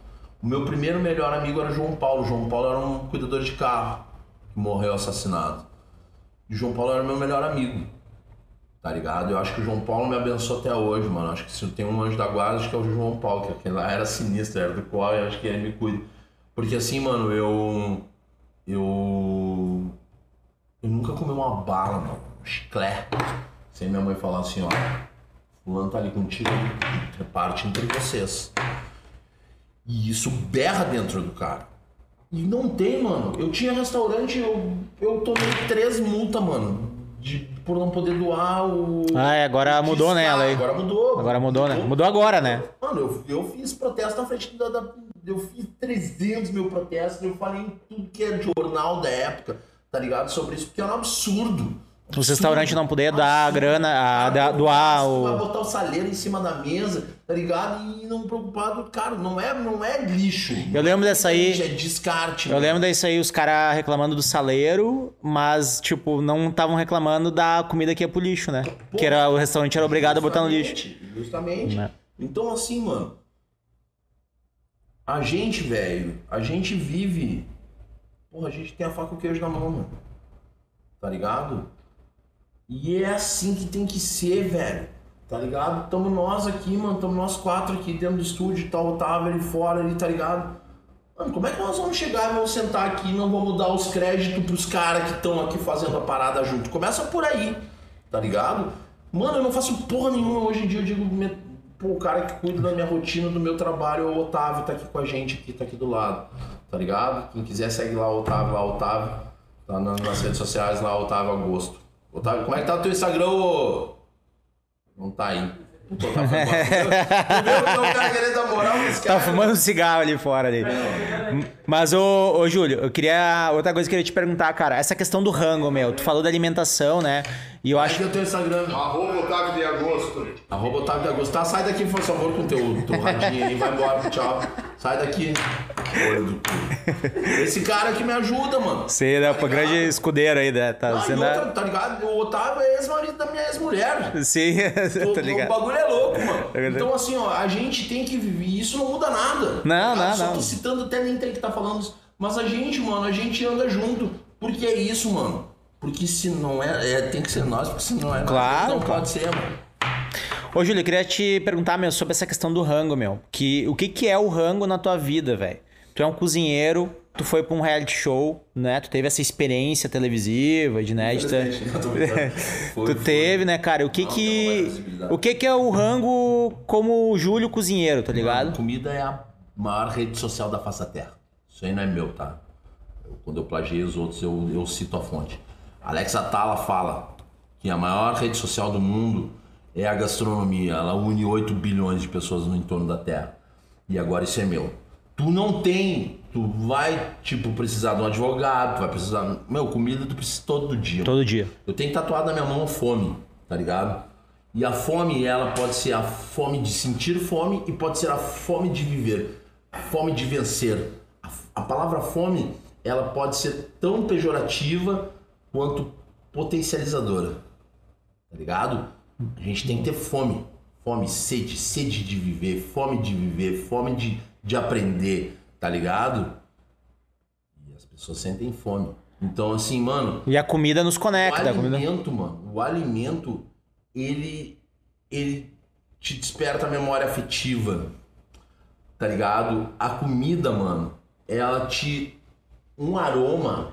S3: O meu primeiro melhor amigo era João Paulo. João Paulo era um cuidador de carro que morreu assassinado. E João Paulo era meu melhor amigo. Tá ligado? Eu acho que o João Paulo me abençoou até hoje, mano. Acho que se tenho um anjo da guarda, acho que é o João Paulo, que aquele lá era sinistro, era do qual eu acho que ele me cuida. Porque assim, mano, eu. Eu. Eu nunca comi uma bala, mano. Um chiclete sem minha mãe falar assim, ó, fulano tá ali contigo, reparte entre vocês. E isso berra dentro do cara. E não tem, mano. Eu tinha restaurante, eu, eu tomei três multas, mano. De, por não poder doar o.
S2: Ah, é, agora mudou, né,
S3: descarga.
S2: a lei?
S3: Agora mudou.
S2: Agora mudou, né? Mudou agora, né?
S3: Mano, eu, eu fiz protesto na frente da, da- Eu fiz 300 mil protestos, eu falei em tudo que é jornal da época, tá ligado? Sobre isso, porque era um absurdo.
S2: Os restaurantes não poder dar a grana, a, da- doar
S3: Tu vai
S2: o.
S3: botar o saleiro em cima da mesa, tá ligado? E não preocupado, cara, não é, não é lixo.
S2: Eu lembro dessa aí-
S3: É descarte.
S2: Eu lembro disso aí, os caras reclamando do saleiro, mas, tipo, não estavam reclamando da comida que ia pro lixo, né? Que era, o restaurante era obrigado a botar no lixo.
S3: Justamente, Justamente.
S2: Né?
S3: Então, assim, mano. A gente, velho, a gente vive. Porra, a gente tem a faca e o queijo na mão, mano. Tá ligado? E é assim que tem que ser, velho. Tá ligado? Tamo nós aqui, mano. Tamo nós quatro aqui dentro do estúdio, tá o Otávio ali fora, ali, tá ligado? Mano, como é que nós vamos chegar e vamos sentar aqui e não vamos dar os créditos pros caras que estão aqui fazendo a parada junto? Começa por aí, tá ligado? Mano, eu não faço porra nenhuma hoje em dia. Eu digo, pô, o cara que cuida da minha rotina, do meu trabalho é o Otávio, tá aqui com a gente, aqui, tá aqui do lado, tá ligado? Quem quiser segue lá o Otávio, lá o Otávio, tá na- nas redes sociais lá, Otávio Augusto. Otávio, como é que tá o teu Instagram, ô? Não tá aí. Puta, é o moral nesse
S2: Tá fumando um cigarro ali fora ali. Mas, ô, ô Júlio, eu queria. Outra coisa que eu queria te perguntar, cara, essa questão do rango, meu. Tu falou da alimentação, né? E eu acho
S3: Acho que é o teu Instagram.
S1: Arroba Otávio de Agosto.
S3: Arroba Otávio de Agosto. Tá, sai daqui, por favor, com teu, teu radinho aí. Vai embora, tchau. Sai daqui. Olho do cu. Esse cara que me ajuda, mano.
S2: Você é o grande escudeiro aí, né? Tá
S3: Ah, outra, tá ligado? O Otávio é ex-marido da minha ex-mulher.
S2: Sim,
S3: O-
S2: tá
S3: O
S2: ligado.
S3: bagulho é louco, mano. Então, assim, ó, a gente tem que viver. Isso não muda nada.
S2: Não,
S3: tá?
S2: não,
S3: Só
S2: não.
S3: tô citando até nem tem que tá falando isso. Mas a gente, mano, a gente anda junto. Porque é isso, mano. Porque se não é, é tem que ser nós, porque se não é nós,
S2: Claro,
S3: não
S2: claro.
S3: pode ser, mano.
S2: Ô, Júlio, eu queria te perguntar, meu, sobre essa questão do rango, meu. Que, o que, que é o rango na tua vida, velho? Tu é um cozinheiro, tu foi pra um reality show, né? Tu teve essa experiência televisiva, de né? de ter-.
S3: Foi,
S2: tu
S3: foi.
S2: teve, né, cara? O que
S3: Não,
S2: que.
S3: não.
S2: O que que é o rango como Júlio cozinheiro, tá ligado?
S3: Mano, comida é a maior rede social da face da Terra. Isso aí não é meu, tá? Eu- quando eu plagiei os outros, eu, eu cito a fonte. Alexa Atala fala que a maior rede social do mundo é a gastronomia. Ela une 8 bilhões de pessoas no entorno da Terra. E agora isso é meu. Tu não tem, tu vai, tipo, precisar de um advogado, tu vai precisar. Meu, comida tu precisa todo dia.
S2: Todo dia.
S3: Eu tenho tatuado na minha mão fome, tá ligado? E a fome, ela pode ser a fome de sentir fome e pode ser a fome de viver, a fome de vencer. A, a palavra fome, ela pode ser tão pejorativa quanto potencializadora, tá ligado? A gente tem que ter fome, fome, sede, sede de viver, fome de viver, fome de, de aprender, tá ligado? E as pessoas sentem fome. Então, assim, mano,
S2: E a comida nos
S3: o
S2: conecta. Comida...
S3: alimento, mano, o alimento, ele, ele te desperta a memória afetiva, tá ligado? A comida, mano, ela te. Um aroma.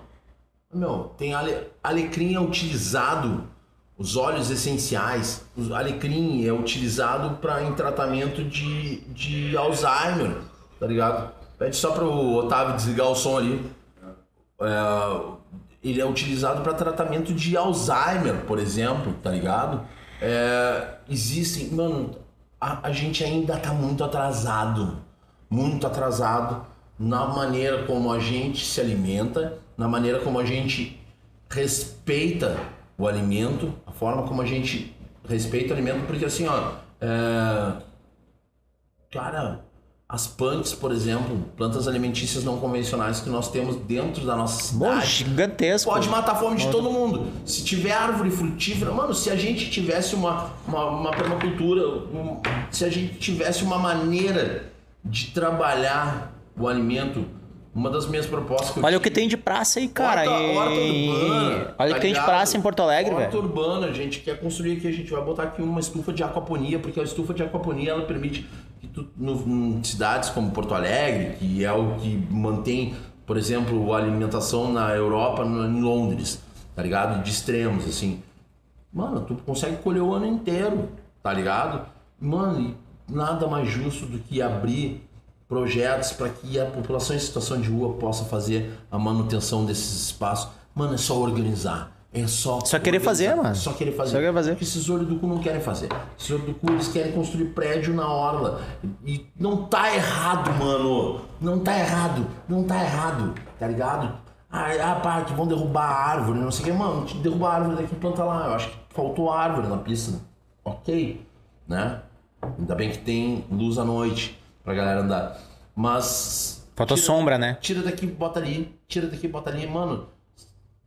S3: Meu, tem ale, alecrim é utilizado, os óleos essenciais, o alecrim é utilizado para em tratamento de, de Alzheimer, tá ligado? Pede só pro Otávio desligar o som ali. É, ele é utilizado para tratamento de Alzheimer, por exemplo, tá ligado? É, existem, mano, a, a gente ainda tá muito atrasado, muito atrasado na maneira como a gente se alimenta, na maneira como a gente respeita o alimento, a forma como a gente respeita o alimento, porque assim, ó, é, cara, as plants, por exemplo, plantas alimentícias não convencionais que nós temos dentro da nossa
S2: Bom,
S3: cidade,
S2: gigantesco.
S3: pode matar a fome de todo mundo. Se tiver árvore frutífera, mano, se a gente tivesse uma, uma, uma permacultura, um- se a gente tivesse uma maneira de trabalhar o alimento, uma das minhas propostas que eu
S2: Olha o que tem de praça aí, cara.
S3: Horta,
S2: e-
S3: horta urbana.
S2: Olha o
S3: tá
S2: que tem de praça em Porto Alegre,
S3: Horta
S2: velho.
S3: urbana, a gente quer construir aqui, a gente vai botar aqui uma estufa de aquaponia, porque a estufa de aquaponia ela permite que tu, no, em cidades como Porto Alegre, que é o que mantém, por exemplo, a alimentação na Europa, em Londres, tá ligado? De extremos, assim. Mano, tu consegue colher o ano inteiro, tá ligado? Mano, nada mais justo do que abrir projetos para que a população em situação de rua possa fazer a manutenção desses espaços. Mano, é só organizar. É só.
S2: Só querer
S3: organizar.
S2: fazer, mano.
S3: Só querer fazer.
S2: Só querer fazer.
S3: Porque esses olhos do cu não querem fazer. Esses olhos do cu eles querem construir prédio na orla. E não tá errado, mano. Não tá errado. Não tá errado. Tá ligado? Ah, ah pá, que vão derrubar a árvore, não sei o que. Mano, derrubar a árvore daqui e planta lá. Eu acho que faltou árvore na pista. Ok. Né? Ainda bem que tem luz à noite pra galera andar. Mas.
S2: Faltou
S3: tira-
S2: sombra, né?
S3: Tira daqui, bota ali. Tira daqui, bota ali. Mano,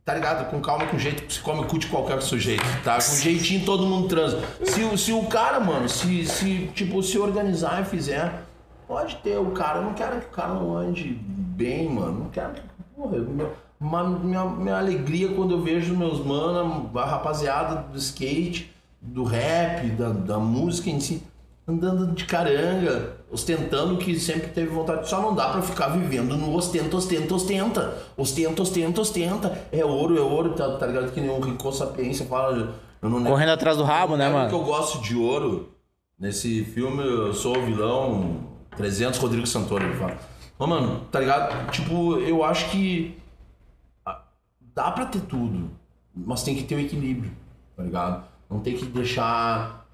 S3: tá ligado? Com calma, com jeito, se come cu de qualquer sujeito, tá? Com jeitinho todo mundo transa. Se, o- se o cara, mano, se, se, tipo, se organizar e fizer, pode ter o cara. Eu não quero que o cara não ande bem, mano. Não quero que. Porra, eu- meu- uma- minha, minha alegria quando eu vejo meus mano, a rapaziada do skate, do rap, da, da música em si, andando de caranga, ostentando que sempre teve vontade. Só não dá pra ficar vivendo no ostenta, ostenta, ostenta. Ostenta, ostenta, ostenta. É ouro, é ouro, tá, tá ligado? Que nem um Rico Sapiência fala.
S2: Correndo atrás do rabo, né,
S3: é
S2: mano?
S3: que eu gosto de ouro. Nesse filme eu sou o vilão 300 Rodrigo Santoro, ele fala. Mano, tá ligado? Tipo, eu acho que ah, dá pra ter tudo, mas tem que ter o equilíbrio, tá ligado? Não tem que deixar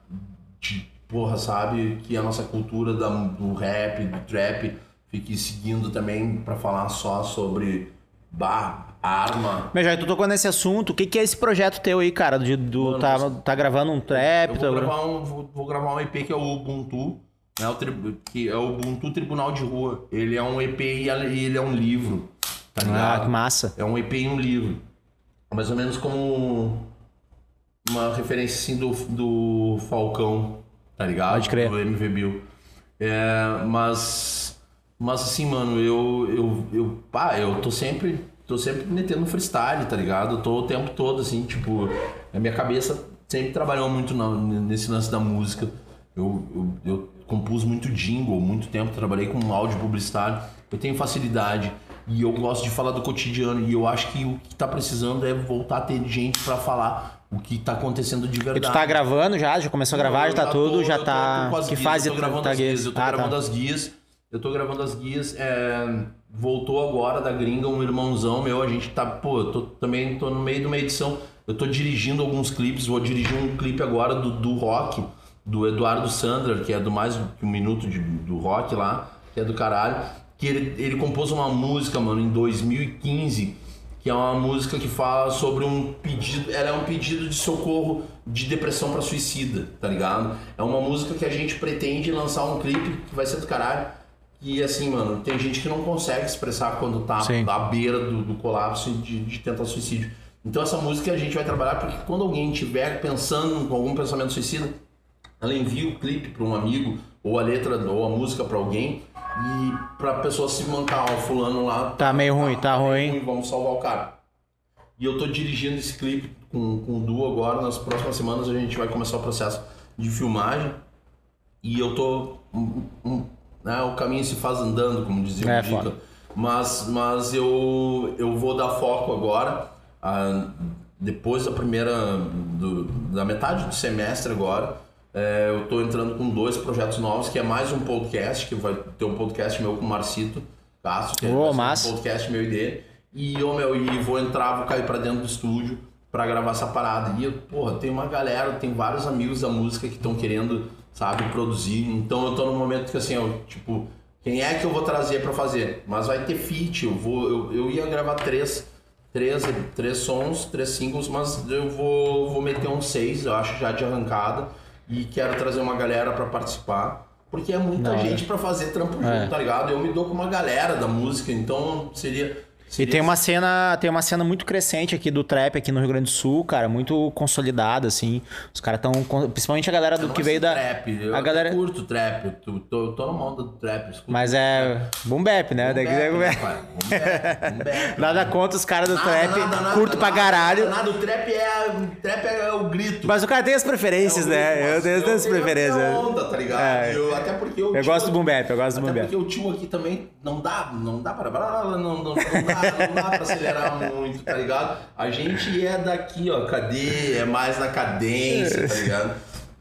S3: de, porra, sabe, que a nossa cultura da, do rap, do trap fique seguindo também pra falar só sobre bar, arma.
S2: Mas já tu tocou nesse assunto, o que, que é esse projeto teu aí, cara? De, do,
S3: Mano,
S2: tá, tá gravando um trap?
S3: Eu
S2: tá
S3: vou
S2: gra-
S3: gravar um, vou, vou gravar um EP que é o Ubuntu, né, o tri- que é o Ubuntu Tribunal de Rua. Ele é um EP e ele é um livro, tá
S2: Ah,
S3: ligado?
S2: que massa.
S3: É um EP e um livro. Mais ou menos como uma referência assim do, do Falcão, tá ligado?
S2: Pode crer.
S3: Do MV Bill. É, mas, mas assim, mano, eu, eu, eu, pá, eu tô sempre, tô sempre metendo freestyle, tá ligado? Eu tô o tempo todo, assim, tipo, a minha cabeça sempre trabalhou muito na- nesse lance da música. Eu, eu, eu compus muito jingle, muito tempo, trabalhei com áudio publicitário. Eu tenho facilidade e eu gosto de falar do cotidiano. E eu acho que o que tá precisando é voltar a ter gente pra falar o que tá acontecendo de
S2: E
S3: verdade.
S2: tu tá gravando já? Já começou a gravar? Já tá tudo?
S3: tô-
S2: Já
S3: tô-
S2: tá.
S3: tô
S2: Que
S3: guias,
S2: fase
S3: eu tô gravando
S2: tá
S3: as guias, eu tô
S2: Ah,
S3: gravando
S2: tá.
S3: as guias. Eu tô gravando as guias. é, voltou agora da gringa um irmãozão meu. A gente tá, pô, eu tô, também tô no meio de uma edição. Eu tô dirigindo alguns clipes. Vou dirigir um clipe agora do, do rock, do Eduardo Sandler, que é do mais que um minuto de, do rock lá, que é do caralho. Que ele, ele compôs uma música, mano, em 2015 que é uma música que fala sobre um pedido, ela é um pedido de socorro de depressão pra suicida, tá ligado? É uma música que a gente pretende lançar um clipe que vai ser do caralho. E assim, mano, tem gente que não consegue expressar quando tá
S2: Sim.
S3: à beira do, do colapso e de, de tentar suicídio. Então essa música a gente vai trabalhar porque quando alguém estiver pensando com algum pensamento suicida, ela envia o clipe para um amigo, ou a letra, ou a música para alguém, e pra pessoa se mancar, ó, fulano lá
S2: Tá meio ruim, tá ruim.
S3: vamos salvar o cara. E eu tô dirigindo esse clipe com, com o Du agora, nas próximas semanas a gente vai começar o processo de filmagem, e eu tô... um- um- né, o caminho se faz andando, como dizia
S2: É,
S3: o Dica.
S2: foda.
S3: Mas, mas eu, eu vou dar foco agora, ah, depois da primeira, do- da metade do semestre agora, é, eu tô entrando com dois projetos novos, que é mais um podcast, que vai ter um podcast meu com o Marcito Castro, que ser
S2: massa.
S3: um podcast meu e dele. E eu, meu, e vou entrar, vou cair pra dentro do estúdio pra gravar essa parada. E, porra, tem uma galera, tem vários amigos da música que estão querendo, sabe, produzir. Então eu tô num momento que assim, eu, tipo, quem é que eu vou trazer pra fazer? Mas vai ter feat, eu vou, eu, eu ia gravar três, três, três sons, três singles, mas eu vou, vou meter uns seis, eu acho, já de arrancada. E quero trazer uma galera pra participar. Porque é muita
S2: hora.
S3: gente pra fazer trampo junto,
S2: É.
S3: tá ligado? Eu me dou com uma galera da música, então seria.
S2: E tem uma cena, tem uma cena muito crescente aqui do trap aqui no Rio Grande do Sul, cara, muito consolidada assim. Os caras estão, principalmente a galera do que veio da
S3: Trap. Eu
S2: a galera,
S3: curto trap. Eu tô, tô, tô na onda do trap.
S2: mas é boom bap, né?
S3: Boom bap.
S2: Nada contra os caras do
S3: Nada,
S2: trap, curto pra caralho.
S3: Nada, o trap é, trap é o grito.
S2: Mas o cara tem as preferências,
S3: É o
S2: né? Eu tenho as preferências.
S3: onda, tá ligado?
S2: É.
S3: Eu, até porque
S2: Eu gosto do boom bap, eu gosto do boom
S3: Até
S2: bap.
S3: porque o tio aqui também não dá, não dá para não dá, não dá pra acelerar muito, tá ligado? A gente é daqui, ó, cadê? É mais na cadência, tá ligado?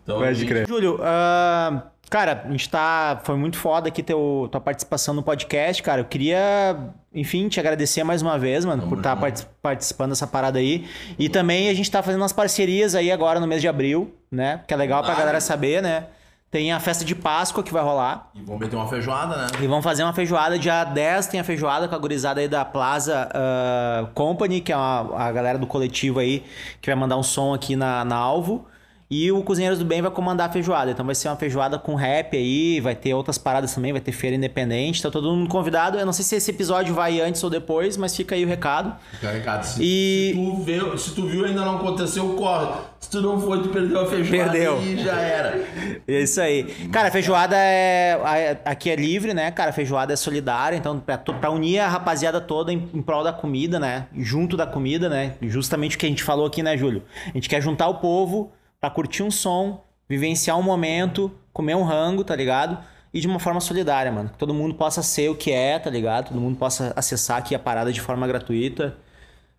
S3: Então,
S2: Pode
S3: gente-
S2: crer. Júlio, ah, Cara, a gente tá. Foi muito foda aqui teu, tua participação no podcast, cara. Eu queria, enfim, te agradecer mais uma vez, mano, por estar participando dessa parada aí. E também a gente tá fazendo umas parcerias aí agora no mês de abril, né? Que é legal pra
S3: Ah,
S2: galera saber, né? Tem a festa de Páscoa que vai rolar.
S3: E vamos meter uma feijoada, né?
S2: E vamos fazer uma feijoada. Dia 10 tem a feijoada com a gurizada aí da Plaza ah, Company, que é uma- a galera do coletivo aí, que vai mandar um som aqui na, na Alvo. E o Cozinheiros do Bem vai comandar a feijoada. Então vai ser uma feijoada com rap aí, vai ter outras paradas também, vai ter feira independente. Tá todo mundo convidado. Eu não sei se esse episódio vai antes ou depois, mas fica aí o recado.
S3: Fica recado. Se,
S2: E-
S3: se, tu viu, se tu viu ainda não aconteceu, corre. Se tu não foi, tu perdeu a feijoada
S2: Perdeu.
S3: e já era.
S2: É isso aí. Cara, a feijoada é. Aqui é livre, né, cara? A feijoada é solidária, então pra, to- pra unir a rapaziada toda em, em prol da comida, né? Junto da comida, né? Justamente o que a gente falou aqui, né, Júlio? A gente quer juntar o povo pra curtir um som, vivenciar um momento, comer um rango, tá ligado? E de uma forma solidária, mano. Que todo mundo possa ser o que é, tá ligado? Todo mundo possa acessar aqui a parada de forma gratuita.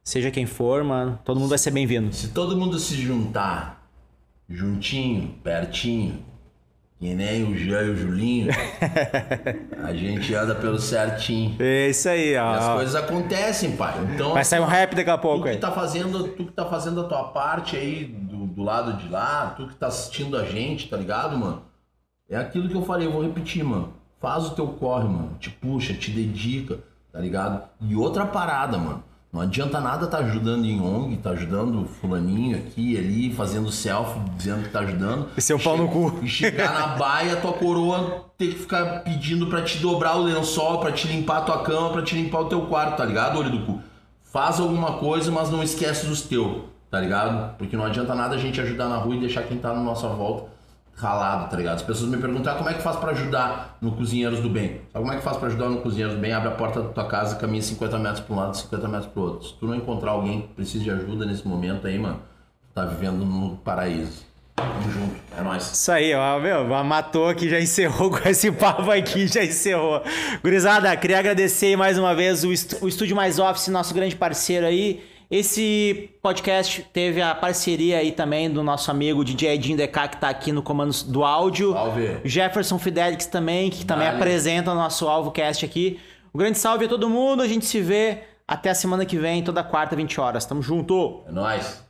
S2: Seja quem for, mano. Todo mundo vai ser bem-vindo.
S3: Se todo mundo se juntar juntinho, pertinho, que nem o Jean e o Julinho, a gente anda pelo certinho.
S2: É isso aí,
S3: E as
S2: ó.
S3: coisas acontecem, pai. Então,
S2: Vai sair um rap daqui a
S3: tu
S2: pouco
S3: que
S2: aí.
S3: tá fazendo, tu que tá fazendo a tua parte aí do, do lado de lá, tu que tá assistindo a gente, tá ligado, mano? É aquilo que eu falei, eu vou repetir, mano. Faz o teu corre, mano. Te puxa, te dedica, tá ligado? E outra parada, mano. Não adianta nada tá ajudando em ONG, tá ajudando fulaninho aqui, ali, fazendo selfie, dizendo que tá ajudando.
S2: E seu pau no cu.
S3: E chegar na baia, tua coroa ter que ficar pedindo pra te dobrar o lençol, pra te limpar a tua cama, pra te limpar o teu quarto, tá ligado, olho do cu? Faz alguma coisa, mas não esquece dos teus, tá ligado? Porque não adianta nada a gente ajudar na rua e deixar quem tá na nossa volta ralado, tá ligado? As pessoas me perguntam ah, como é que faz pra ajudar no Cozinheiros do Bem. Sabe como é que faz pra ajudar no Cozinheiros do Bem? Abre a porta da tua casa, caminha 50 metros pra um lado, 50 metros pro outro. Se tu não encontrar alguém que precisa de ajuda nesse momento aí, mano, tu tá vivendo no paraíso. Tamo junto, é nóis.
S2: Isso aí, ó, meu, matou aqui, já encerrou com esse papo aqui, já encerrou. Gurizada, queria agradecer mais uma vez o, o Estúdio Mais Office, nosso grande parceiro aí. Esse podcast teve a parceria aí também do nosso amigo DJ Edinho DK, que tá aqui no comando do áudio.
S3: Salve.
S2: Jefferson Fidelix também, que também
S3: Dale.
S2: apresenta o nosso AlvoCast aqui. Um grande salve a todo mundo, a gente se vê até a semana que vem, toda quarta, 20 horas. Tamo junto!
S3: É nóis.